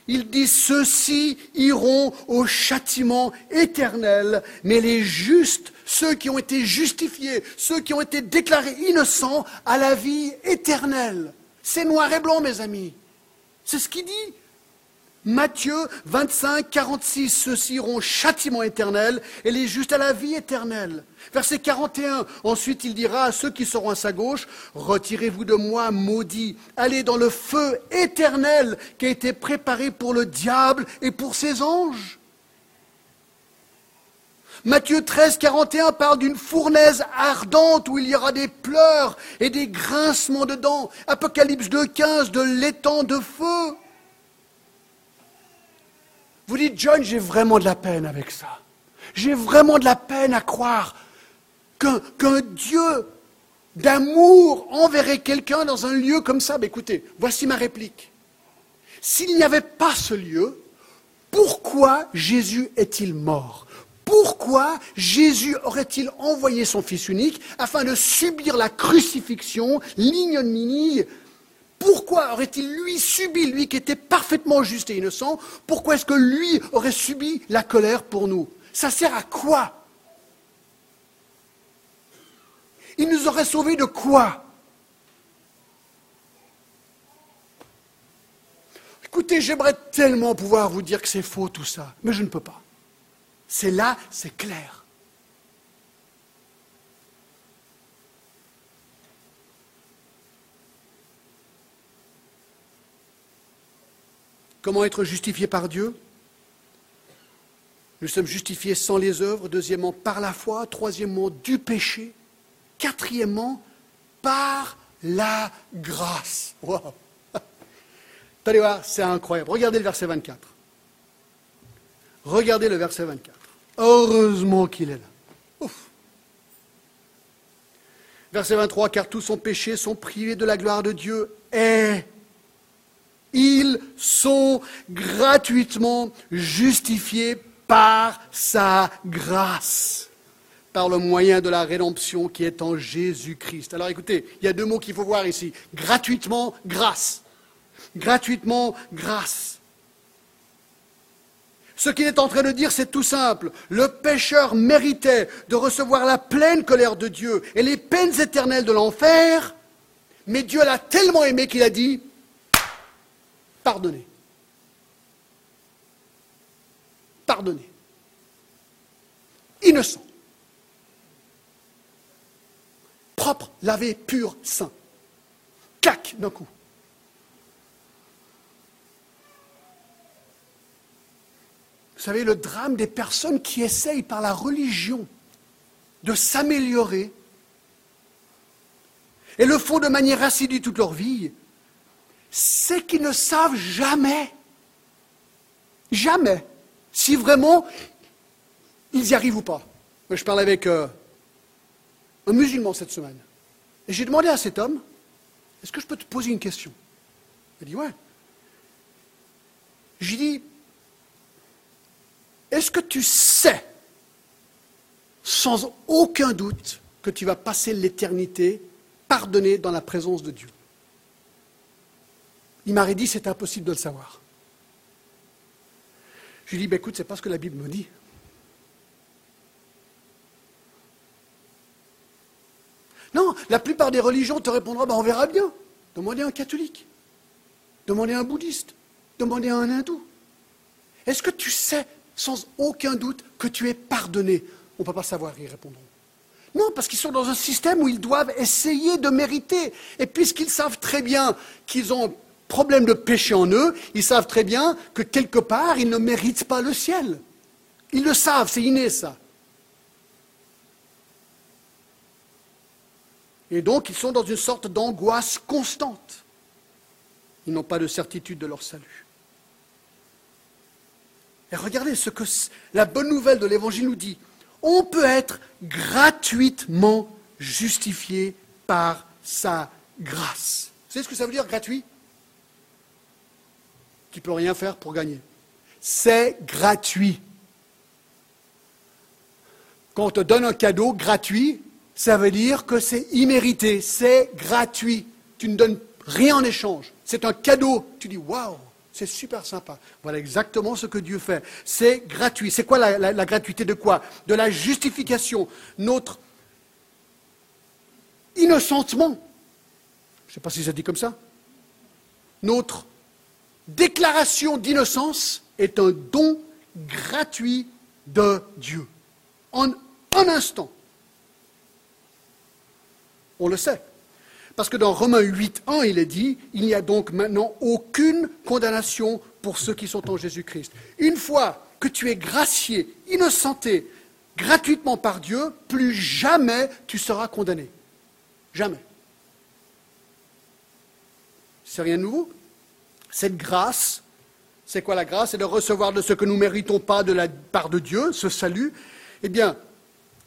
A: Il dit, ceux-ci iront au châtiment éternel, mais les justes, ceux qui ont été justifiés, ceux qui ont été déclarés innocents, à la vie éternelle. C'est noir et blanc, mes amis. C'est ce qu'il dit. Matthieu 25, 46, ceux-ci iront au châtiment éternel et les justes à la vie éternelle. Verset 41, ensuite il dira à ceux qui seront à sa gauche, retirez-vous de moi, maudits, allez dans le feu éternel qui a été préparé pour le diable et pour ses anges. Matthieu 13, 41 parle d'une fournaise ardente où il y aura des pleurs et des grincements de dents. Apocalypse 2, 15, de l'étang de feu. Vous dites, John, j'ai vraiment de la peine avec ça. J'ai vraiment de la peine à croire qu'un Dieu d'amour enverrait quelqu'un dans un lieu comme ça. Mais écoutez, voici ma réplique. S'il n'y avait pas ce lieu, pourquoi Jésus est-il mort? Pourquoi Jésus aurait-il envoyé son Fils unique afin de subir la crucifixion, l'ignominie? Pourquoi aurait-il lui subi, lui qui était parfaitement juste et innocent, pourquoi est-ce que lui aurait subi la colère pour nous? Ça sert à quoi? Il nous aurait sauvés de quoi? Écoutez, j'aimerais tellement pouvoir vous dire que c'est faux tout ça, mais je ne peux pas. C'est là, c'est clair. Comment être justifié par Dieu? Nous sommes justifiés sans les œuvres, deuxièmement par la foi, troisièmement du péché, quatrièmement par la grâce. Wow. Allez voir, c'est incroyable. Regardez le verset 24. Regardez le verset 24. Heureusement qu'il est là. Verset 23, car tous sont péchés, sont privés de la gloire de Dieu et ils sont gratuitement justifiés par sa grâce, par le moyen de la rédemption qui est en Jésus-Christ. Alors écoutez, il y a deux mots qu'il faut voir ici. Gratuitement, grâce. Gratuitement, grâce. Ce qu'il est en train de dire, c'est tout simple. Le pécheur méritait de recevoir la pleine colère de Dieu et les peines éternelles de l'enfer, mais Dieu l'a tellement aimé qu'il a dit, pardonner. Pardonner. Innocent. Propre, lavé, pur, saint. Clac d'un coup. Savez, le drame des personnes qui essayent par la religion de s'améliorer et le font de manière assidue toute leur vie, c'est qu'ils ne savent jamais, jamais, si vraiment ils y arrivent ou pas. Je parlais avec euh, un musulman cette semaine. Et j'ai demandé à cet homme, est-ce que je peux te poser une question? Il a dit, ouais. J'ai dit, est-ce que tu sais, sans aucun doute, que tu vas passer l'éternité pardonné dans la présence de Dieu? Il m'aurait dit c'est impossible de le savoir. Je lui ai dit, ben écoute, c'est pas ce que la Bible me dit. Non, la plupart des religions te répondront, ben on verra bien. Demandez à un catholique, demandez à un bouddhiste, demandez à un hindou. Est-ce que tu sais, sans aucun doute, que tu es pardonné On ne peut pas savoir, ils répondront. Non, parce qu'ils sont dans un système où ils doivent essayer de mériter. Et puisqu'ils savent très bien qu'ils ont problème de péché en eux, ils savent très bien que quelque part, ils ne méritent pas le ciel. Ils le savent, c'est inné ça. Et donc, ils sont dans une sorte d'angoisse constante. Ils n'ont pas de certitude de leur salut. Et regardez ce que la bonne nouvelle de l'Évangile nous dit. On peut être gratuitement justifié par sa grâce. Vous savez ce que ça veut dire gratuit? Qui ne peut rien faire pour gagner. C'est gratuit. Quand on te donne un cadeau gratuit, ça veut dire que c'est immérité, c'est gratuit. Tu ne donnes rien en échange. C'est un cadeau. Tu dis, waouh, c'est super sympa. Voilà exactement ce que Dieu fait. C'est gratuit. C'est quoi la, gratuité de quoi? De la justification. Notre innocentement, je ne sais pas si ça dit comme ça, notre déclaration d'innocence est un don gratuit de Dieu. En un instant. On le sait. Parce que dans Romains 8.1, il est dit, il n'y a donc maintenant aucune condamnation pour ceux qui sont en Jésus-Christ. Une fois que tu es gracié, innocenté, gratuitement par Dieu, plus jamais tu seras condamné. Jamais. C'est rien de nouveau. Cette grâce, c'est quoi la grâce? C'est de recevoir de ce que nous ne méritons pas de la part de Dieu, ce salut. Eh bien,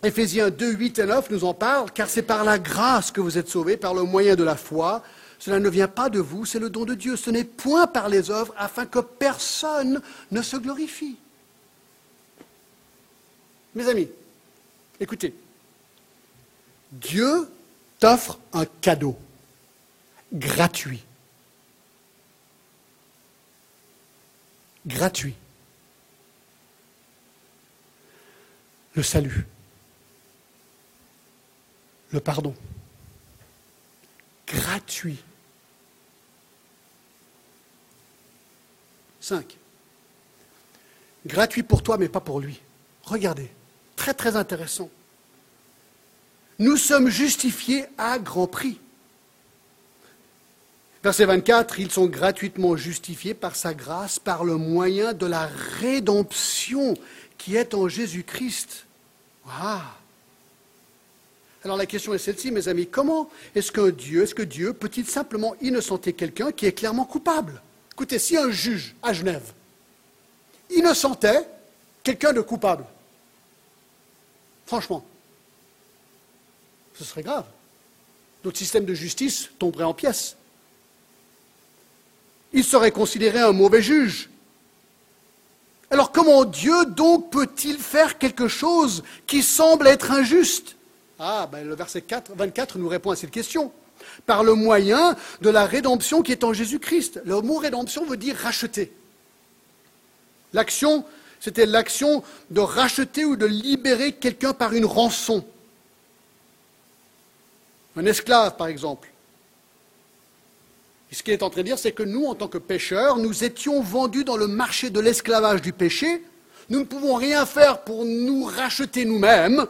A: Éphésiens 2, 8 et 9 nous en parlent, car c'est par la grâce que vous êtes sauvés, par le moyen de la foi. Cela ne vient pas de vous, c'est le don de Dieu. Ce n'est point par les œuvres, afin que personne ne se glorifie. Mes amis, écoutez, Dieu t'offre un cadeau gratuit. Gratuit. Le salut le pardon. Gratuit. 5. Gratuit pour toi, mais pas pour lui. Regardez, très très intéressant. Nous sommes justifiés à grand prix. Verset 24, ils sont gratuitement justifiés par sa grâce, par le moyen de la rédemption qui est en Jésus-Christ. Waouh alors la question est celle-ci, mes amis, comment est-ce qu'un Dieu, est-ce que Dieu peut-il simplement innocenter quelqu'un qui est clairement coupable? Écoutez, si un juge à Genève innocentait quelqu'un de coupable, franchement, ce serait grave. Notre système de justice tomberait en pièces. Il serait considéré un mauvais juge. Alors comment Dieu donc peut-il faire quelque chose qui semble être injuste? Ah, ben le verset 4, 24 nous répond à cette question. Par le moyen de la rédemption qui est en Jésus-Christ. Le mot rédemption veut dire racheter. L'action, c'était l'action de racheter ou de libérer quelqu'un par une rançon. Un esclave, par exemple. Et ce qu'il est en train de dire, c'est que nous, en tant que pécheurs, nous étions vendus dans le marché de l'esclavage du péché. Nous ne pouvons rien faire pour nous racheter nous-mêmes.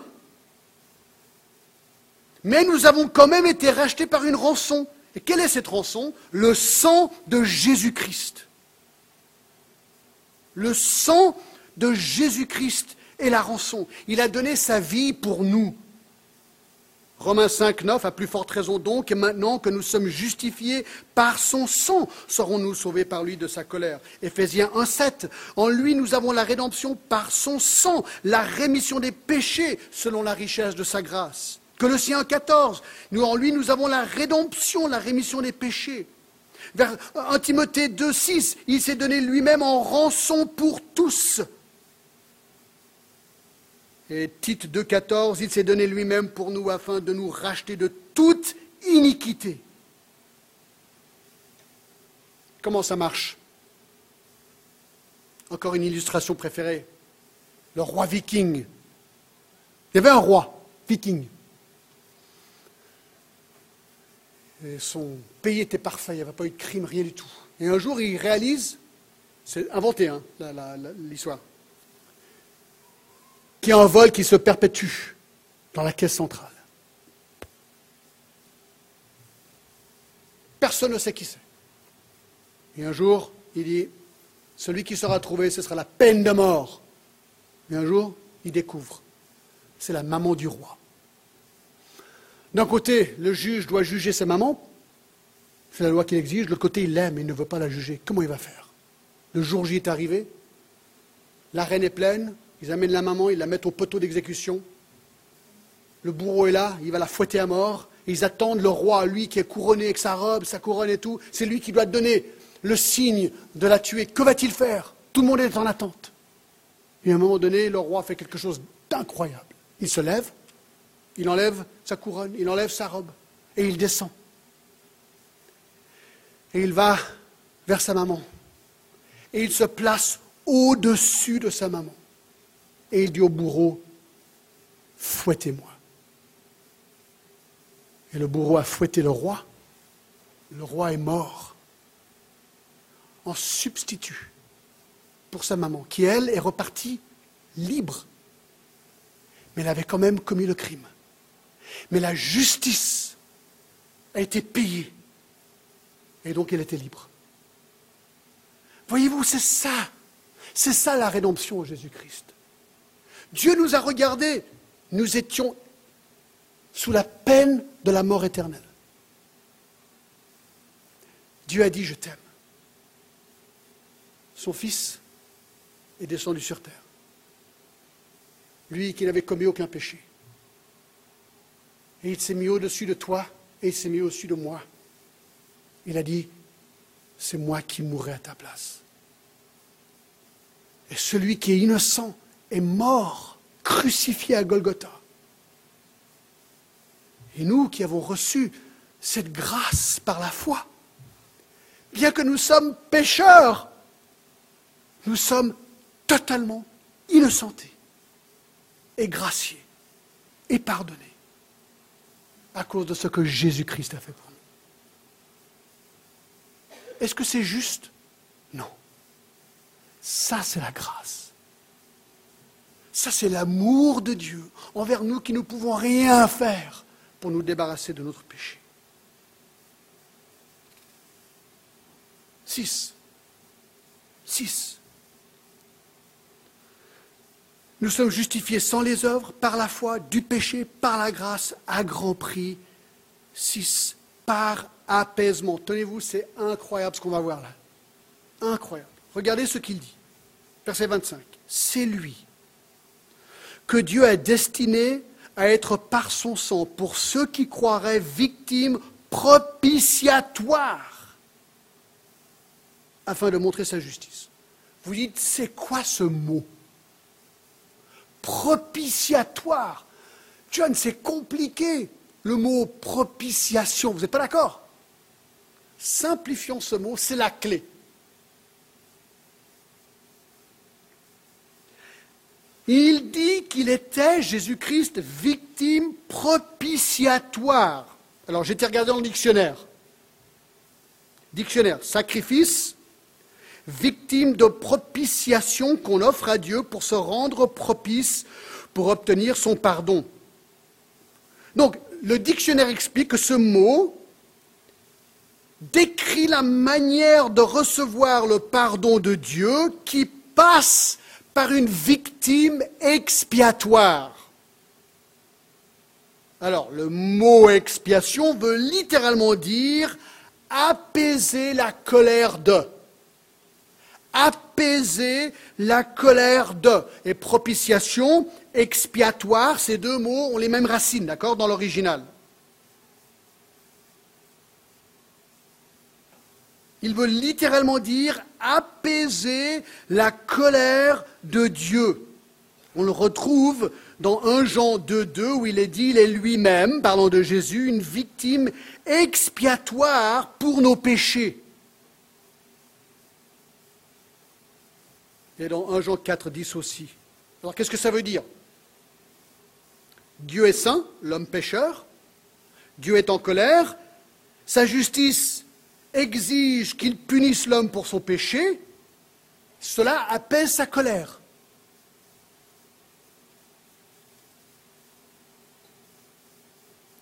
A: Mais nous avons quand même été rachetés par une rançon. Et quelle est cette rançon? Le sang de Jésus-Christ. Le sang de Jésus-Christ est la rançon. Il a donné sa vie pour nous. Romains 5, 9, à plus forte raison donc, et maintenant que nous sommes justifiés par son sang, serons-nous sauvés par lui de sa colère? Éphésiens 1, 7, en lui nous avons la rédemption par son sang, la rémission des péchés selon la richesse de sa grâce. Colossiens 14, nous, en lui, nous avons la rédemption, la rémission des péchés. Vers 1 Timothée 2, 6, il s'est donné lui-même en rançon pour tous. Et Tite 2, 14, il s'est donné lui-même pour nous afin de nous racheter de toute iniquité. Comment ça marche? Encore une illustration préférée. Le roi viking. Il y avait un roi viking. Son pays était parfait, il n'y avait pas eu de crime, rien du tout. Et un jour, il réalise, c'est inventé hein, l'histoire, qu'il y a un vol qui se perpétue dans la caisse centrale. Personne ne sait qui c'est. Et un jour, il dit, celui qui sera trouvé, ce sera la peine de mort. Et un jour, il découvre, c'est la maman du roi. D'un côté, le juge doit juger sa maman, c'est la loi qui l'exige, de l'autre côté, il l'aime il ne veut pas la juger. Comment il va faire? Le jour J est arrivé, la reine est pleine, ils amènent la maman, ils la mettent au poteau d'exécution. Le bourreau est là, il va la fouetter à mort. Ils attendent le roi, lui qui est couronné avec sa robe, sa couronne et tout. C'est lui qui doit donner le signe de la tuer. Que va-t-il faire? Tout le monde est en attente. Et à un moment donné, le roi fait quelque chose d'incroyable. Il se lève, Il enlève sa couronne, il enlève sa robe, et il descend. Et il va vers sa maman. Et il se place au-dessus de sa maman. Et il dit au bourreau, fouettez-moi. Et le bourreau a fouetté le roi. Le roi est mort en substitut pour sa maman, qui elle est repartie libre. Mais elle avait quand même commis le crime. Mais la justice a été payée. Et donc elle était libre. Voyez-vous, c'est ça. C'est ça la rédemption au Jésus-Christ. Dieu nous a regardés. Nous étions sous la peine de la mort éternelle. Dieu a dit, je t'aime. Son fils est descendu sur terre. Lui qui n'avait commis aucun péché. Et il s'est mis au-dessus de toi et il s'est mis au-dessus de moi. Il a dit, c'est moi qui mourrai à ta place. Et celui qui est innocent est mort, crucifié à Golgotha. Et nous qui avons reçu cette grâce par la foi, bien que nous sommes pécheurs, nous sommes totalement innocentés et graciés et pardonnés à cause de ce que Jésus-Christ a fait pour nous. Est-ce que c'est juste? Non. Ça, c'est la grâce. Ça, c'est l'amour de Dieu envers nous qui ne pouvons rien faire pour nous débarrasser de notre péché. 6. 6. Nous sommes justifiés sans les œuvres, par la foi, du péché, par la grâce, à grand prix. 6. Par apaisement. Tenez-vous, c'est incroyable ce qu'on va voir là. Incroyable. Regardez ce qu'il dit. Verset 25. C'est lui que Dieu a destiné à être par son sang pour ceux qui croiraient victimes propitiatoires afin de montrer sa justice. Vous dites, c'est quoi ce mot? Propitiatoire. John, c'est compliqué, le mot propitiation. Vous n'êtes pas d'accord? Simplifions ce mot, c'est la clé. Il dit qu'il était, Jésus-Christ, victime propitiatoire. Alors j'étais regardé dans le dictionnaire. Dictionnaire, sacrifice, victime de propitiation qu'on offre à Dieu pour se rendre propice, pour obtenir son pardon. Donc, le dictionnaire explique que ce mot décrit la manière de recevoir le pardon de Dieu qui passe par une victime expiatoire. Alors, le mot expiation veut littéralement dire apaiser la colère de. Apaiser la colère de. Et propitiation, expiatoire, ces deux mots ont les mêmes racines, d'accord, dans l'original. Il veut littéralement dire apaiser la colère de Dieu. On le retrouve dans 1 Jean 2.2 où il est dit, il est lui-même, parlant de Jésus, une victime expiatoire pour nos péchés. Et dans 1 Jean 4.10 aussi. Alors qu'est-ce que ça veut dire? Dieu est saint, l'homme pécheur. Dieu est en colère. Sa justice exige qu'il punisse l'homme pour son péché, cela apaise sa colère.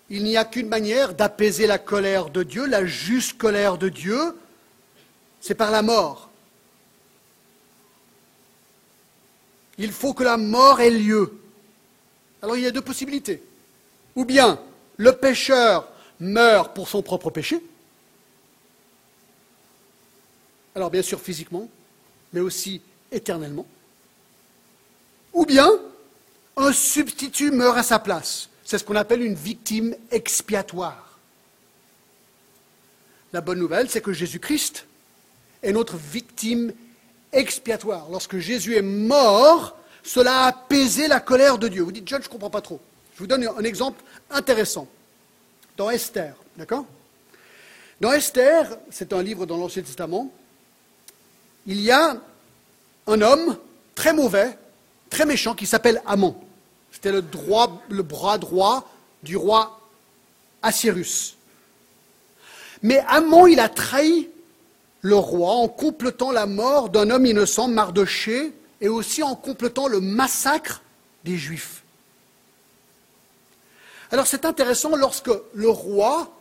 A: Il n'y a qu'une manière d'apaiser la colère de Dieu, la juste colère de Dieu, c'est par la mort. Il faut que la mort ait lieu. Alors il y a deux possibilités. Ou bien le pécheur meurt pour son propre péché, alors bien sûr physiquement, mais aussi éternellement. Ou bien, un substitut meurt à sa place. C'est ce qu'on appelle une victime expiatoire. La bonne nouvelle, c'est que Jésus-Christ est notre victime expiatoire. Lorsque Jésus est mort, cela a apaisé la colère de Dieu. Vous dites, John, je ne comprends pas trop. Je vous donne un exemple intéressant. Dans Esther, d'accord? Dans Esther, c'est un livre dans l'Ancien Testament, il y a un homme très mauvais, très méchant, qui s'appelle Amon. C'était le, le bras droit du roi Assyrus. Mais Amon, il a trahi le roi en complétant la mort d'un homme innocent, Mardoché, et aussi en complétant le massacre des Juifs. Alors c'est intéressant lorsque le roi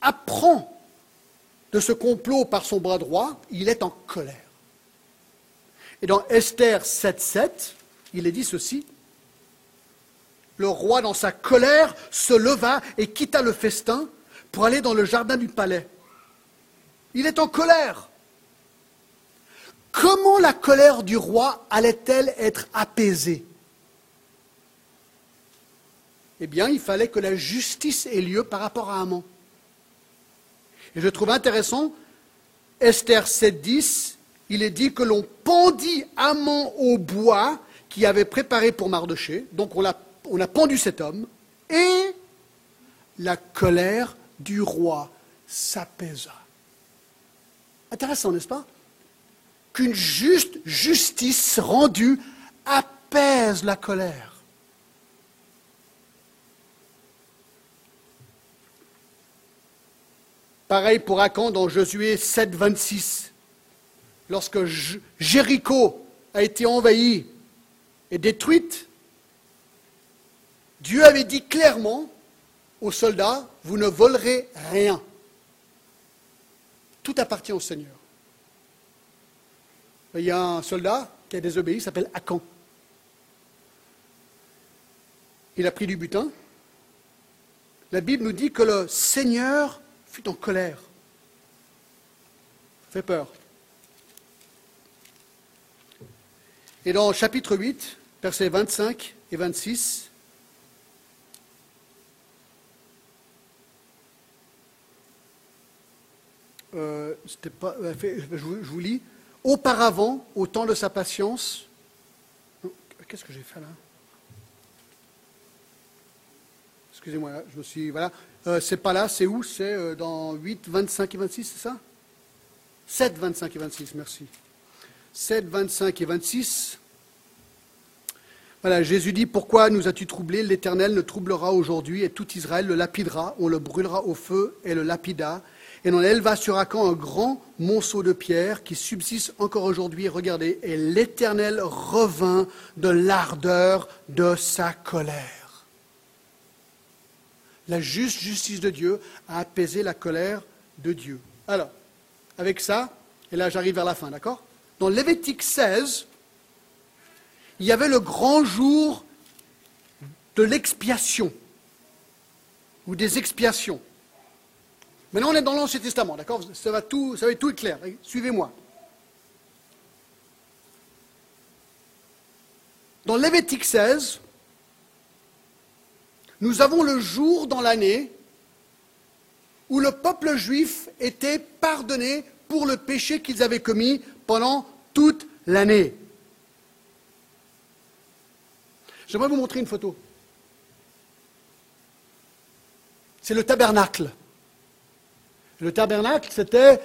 A: apprend de ce complot par son bras droit, il est en colère. Et dans Esther 7.7, il est dit ceci. Le roi, dans sa colère, se leva et quitta le festin pour aller dans le jardin du palais. Il est en colère. Comment la colère du roi allait-elle être apaisée? Eh bien, il fallait que la justice ait lieu par rapport à Amon. Et je trouve intéressant, Esther 7.10, il est dit que l'on pendit Amon au bois qui avait préparé pour Mardoché. Donc on a, on a pendu cet homme. Et la colère du roi s'apaisa. Intéressant, n'est-ce pas? Qu'une juste justice rendue apaise la colère. Pareil pour Acan dans Josué 7, 26. Lorsque Jéricho a été envahi et détruite, Dieu avait dit clairement aux soldats, vous ne volerez rien. Tout appartient au Seigneur. Il y a un soldat qui a désobéi, il s'appelle Akan. Il a pris du butin. La Bible nous dit que le Seigneur fut en colère. Ça fait peur. Et dans chapitre 8, versets 25 et 26, euh, euh, je vous lis. Auparavant, au temps de sa patience, qu'est-ce que j'ai fait là? Excusez-moi, je me suis. Voilà. Euh, c'est pas là, c'est où? C'est dans 8, 25 et 26, c'est ça? 7, 25 et 26, merci. 7, 25 et 26. Voilà, Jésus dit Pourquoi nous as-tu troublés? L'Éternel ne troublera aujourd'hui, et tout Israël le lapidera, on le brûlera au feu et le lapida. Et on éleva sur Acan un grand monceau de pierre qui subsiste encore aujourd'hui. Regardez, et l'Éternel revint de l'ardeur de sa colère la juste justice de Dieu a apaisé la colère de Dieu. Alors, avec ça, et là j'arrive vers la fin, d'accord? Dans Lévitique 16, il y avait le grand jour de l'expiation, ou des expiations. Maintenant, on est dans l'Ancien Testament, d'accord? Ça va, tout, ça va être tout clair. Suivez-moi. Dans Lévitique 16, nous avons le jour dans l'année où le peuple juif était pardonné pour le péché qu'ils avaient commis pendant toute l'année. J'aimerais vous montrer une photo. C'est le tabernacle. Le tabernacle, c'était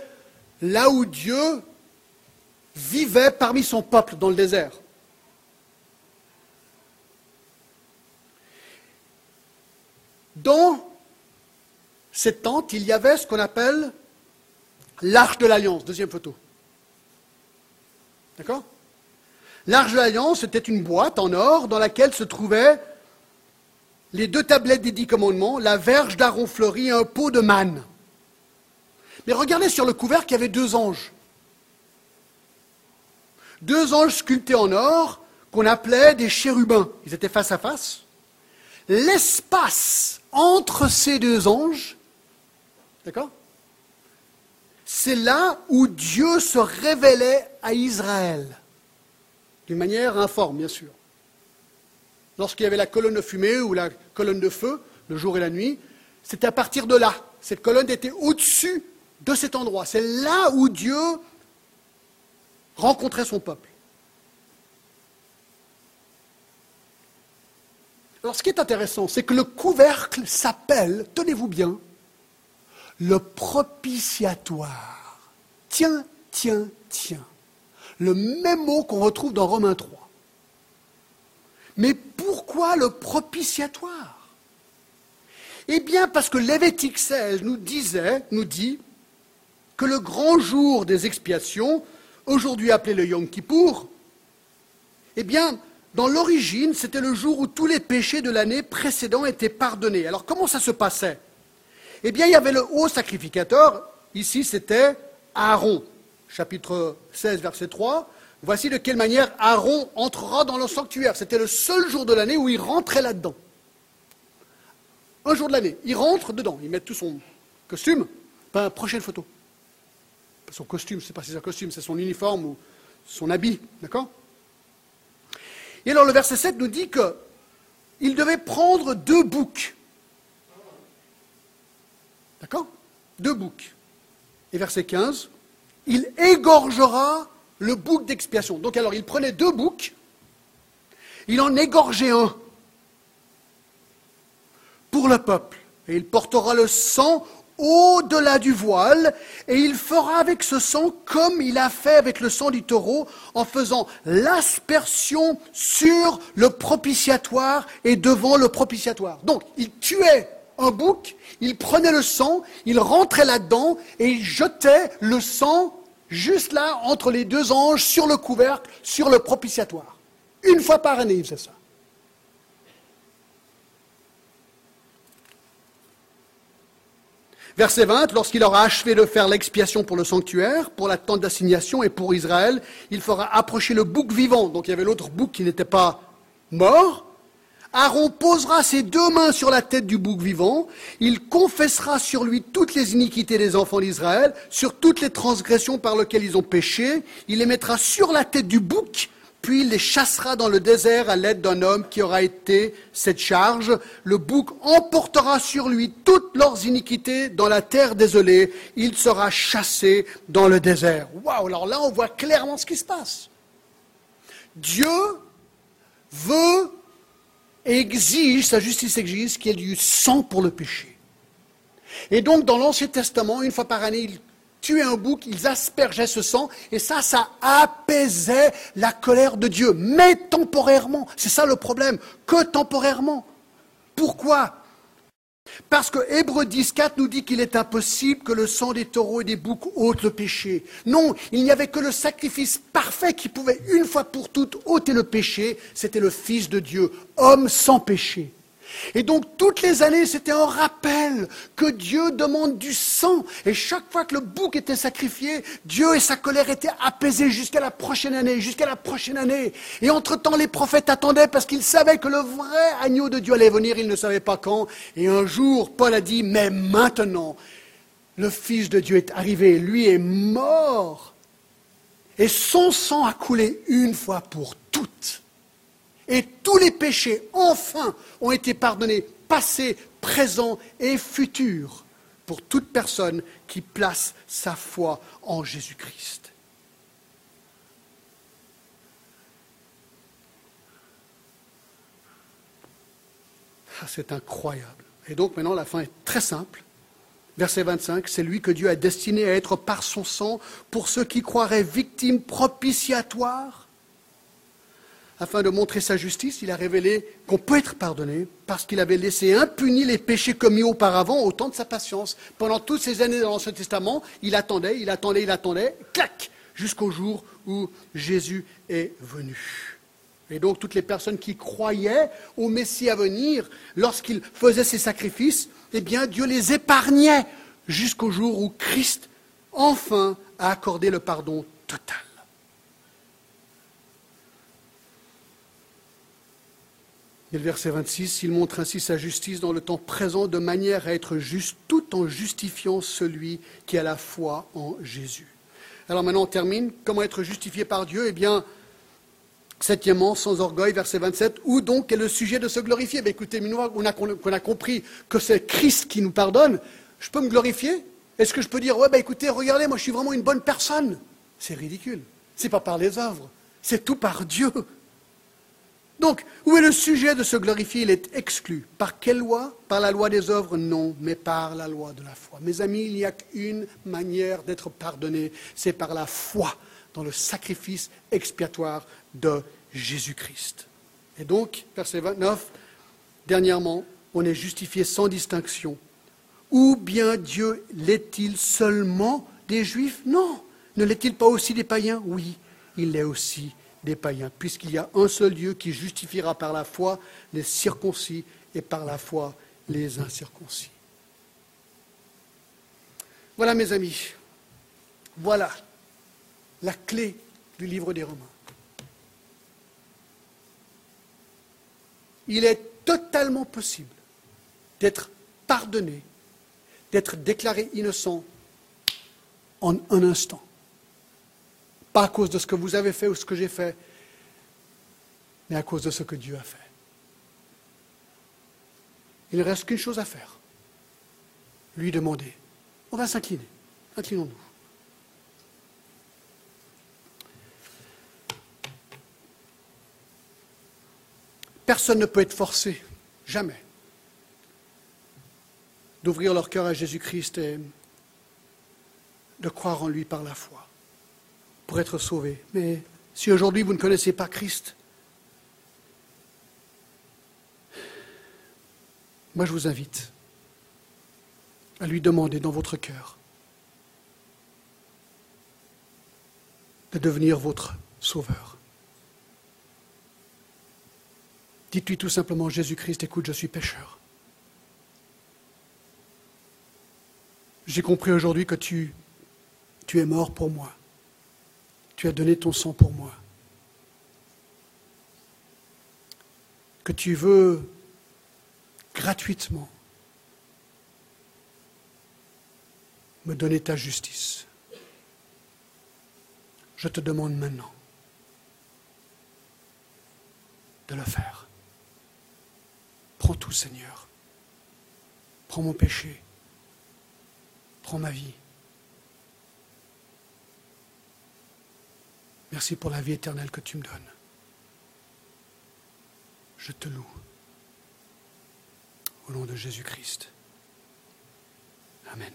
A: là où Dieu vivait parmi son peuple dans le désert. Dans cette tente, il y avait ce qu'on appelle l'arche de l'alliance. Deuxième photo. D'accord? L'arche de l'alliance, c'était une boîte en or dans laquelle se trouvaient les deux tablettes des dix commandements, la verge d'Aaron fleuri et un pot de manne. Mais regardez sur le couvercle, il y avait deux anges. Deux anges sculptés en or qu'on appelait des chérubins. Ils étaient face à face. L'espace entre ces deux anges, d'accord C'est là où Dieu se révélait à Israël, d'une manière informe, bien sûr. Lorsqu'il y avait la colonne de fumée ou la colonne de feu, le jour et la nuit, c'était à partir de là. Cette colonne était au-dessus de cet endroit. C'est là où Dieu rencontrait son peuple. Alors ce qui est intéressant, c'est que le couvercle s'appelle, tenez-vous bien, le propitiatoire. Tiens, tiens, tiens. Le même mot qu'on retrouve dans Romains 3. Mais pourquoi le propitiatoire? Eh bien, parce que l'évêque nous disait, nous dit, que le grand jour des expiations, aujourd'hui appelé le Yom Kippour, eh bien, dans l'origine, c'était le jour où tous les péchés de l'année précédente étaient pardonnés. Alors comment ça se passait? Eh bien, il y avait le haut sacrificateur, ici c'était Aaron, chapitre 16, verset 3. Voici de quelle manière Aaron entrera dans le sanctuaire. C'était le seul jour de l'année où il rentrait là-dedans. Un jour de l'année, il rentre dedans, il met tout son costume. Ben, prochaine photo. Son costume, ce n'est pas si c'est un costume, c'est son uniforme ou son habit, d'accord? Et alors le verset 7 nous dit qu'il devait prendre deux boucs. D'accord? Deux boucs. Et verset 15, il égorgera le bouc d'expiation. Donc alors il prenait deux boucs, il en égorgeait un pour le peuple. Et il portera le sang au-delà du voile, et il fera avec ce sang comme il a fait avec le sang du taureau, en faisant l'aspersion sur le propitiatoire et devant le propitiatoire. Donc, il tuait un bouc, il prenait le sang, il rentrait là-dedans, et il jetait le sang juste là, entre les deux anges, sur le couvercle, sur le propitiatoire. Une fois par année, il faisait ça. Verset 20, lorsqu'il aura achevé de faire l'expiation pour le sanctuaire, pour la tente d'assignation et pour Israël, il fera approcher le bouc vivant. Donc il y avait l'autre bouc qui n'était pas mort. Aaron posera ses deux mains sur la tête du bouc vivant, il confessera sur lui toutes les iniquités des enfants d'Israël, sur toutes les transgressions par lesquelles ils ont péché, il les mettra sur la tête du bouc, puis il les chassera dans le désert à l'aide d'un homme qui aura été cette charge. Le bouc emportera sur lui toutes leurs iniquités dans la terre désolée. Il sera chassé dans le désert. Waouh, alors là on voit clairement ce qui se passe. Dieu veut et exige, sa justice exige qu'il y ait du sang pour le péché. Et donc dans l'Ancien Testament, une fois par année, il tuer un bouc, ils aspergeaient ce sang, et ça, ça apaisait la colère de Dieu, mais temporairement. C'est ça le problème, que temporairement. Pourquoi? Parce que Hébreu 10.4 nous dit qu'il est impossible que le sang des taureaux et des boucs ôte le péché. Non, il n'y avait que le sacrifice parfait qui pouvait une fois pour toutes ôter le péché, c'était le Fils de Dieu, homme sans péché. Et donc toutes les années, c'était un rappel que Dieu demande du sang. Et chaque fois que le bouc était sacrifié, Dieu et sa colère étaient apaisés jusqu'à la prochaine année, jusqu'à la prochaine année. Et entre-temps, les prophètes attendaient parce qu'ils savaient que le vrai agneau de Dieu allait venir, ils ne savaient pas quand. Et un jour, Paul a dit, mais maintenant, le Fils de Dieu est arrivé, lui est mort. Et son sang a coulé une fois pour toutes. Et tous les péchés, enfin, ont été pardonnés, passés, présents et futurs, pour toute personne qui place sa foi en Jésus-Christ. Ah, c'est incroyable. Et donc maintenant, la fin est très simple. Verset 25, c'est lui que Dieu a destiné à être par son sang pour ceux qui croiraient victimes propitiatoires afin de montrer sa justice, il a révélé qu'on peut être pardonné parce qu'il avait laissé impunis les péchés commis auparavant au temps de sa patience. Pendant toutes ces années dans l'Ancien Testament, il attendait, il attendait, il attendait, clac, jusqu'au jour où Jésus est venu. Et donc toutes les personnes qui croyaient au Messie à venir, lorsqu'il faisait ses sacrifices, eh bien Dieu les épargnait jusqu'au jour où Christ enfin a accordé le pardon total. Et le verset 26, il montre ainsi sa justice dans le temps présent de manière à être juste tout en justifiant celui qui a la foi en Jésus. Alors maintenant on termine. Comment être justifié par Dieu? Eh bien, septièmement, sans orgueil, verset 27, où donc est le sujet de se glorifier? Ben Écoutez, on a, a compris que c'est Christ qui nous pardonne. Je peux me glorifier? Est-ce que je peux dire, ouais, ben écoutez, regardez, moi je suis vraiment une bonne personne? C'est ridicule. C'est pas par les œuvres, c'est tout par Dieu. Donc, où est le sujet de se glorifier? Il est exclu. Par quelle loi? Par la loi des œuvres? Non, mais par la loi de la foi. Mes amis, il n'y a qu'une manière d'être pardonné, c'est par la foi dans le sacrifice expiatoire de Jésus-Christ. Et donc, verset 29, dernièrement, on est justifié sans distinction. Ou bien Dieu l'est-il seulement des Juifs? Non. Ne l'est-il pas aussi des païens? Oui, il l'est aussi des païens, puisqu'il y a un seul Dieu qui justifiera par la foi les circoncis et par la foi les incirconcis. Voilà mes amis, voilà la clé du livre des Romains. Il est totalement possible d'être pardonné, d'être déclaré innocent en un instant. Pas à cause de ce que vous avez fait ou ce que j'ai fait, mais à cause de ce que Dieu a fait. Il ne reste qu'une chose à faire. Lui demander. On va s'incliner. Inclinons-nous. Personne ne peut être forcé, jamais, d'ouvrir leur cœur à Jésus-Christ et de croire en lui par la foi pour être sauvé. Mais si aujourd'hui vous ne connaissez pas Christ, moi je vous invite à lui demander dans votre cœur de devenir votre sauveur. Dites-lui tout simplement, Jésus-Christ, écoute, je suis pécheur. J'ai compris aujourd'hui que tu, tu es mort pour moi. Tu as donné ton sang pour moi. Que tu veux gratuitement me donner ta justice. Je te demande maintenant de le faire. Prends tout, Seigneur. Prends mon péché. Prends ma vie. Merci pour la vie éternelle que tu me donnes. Je te loue. Au nom de Jésus-Christ. Amen.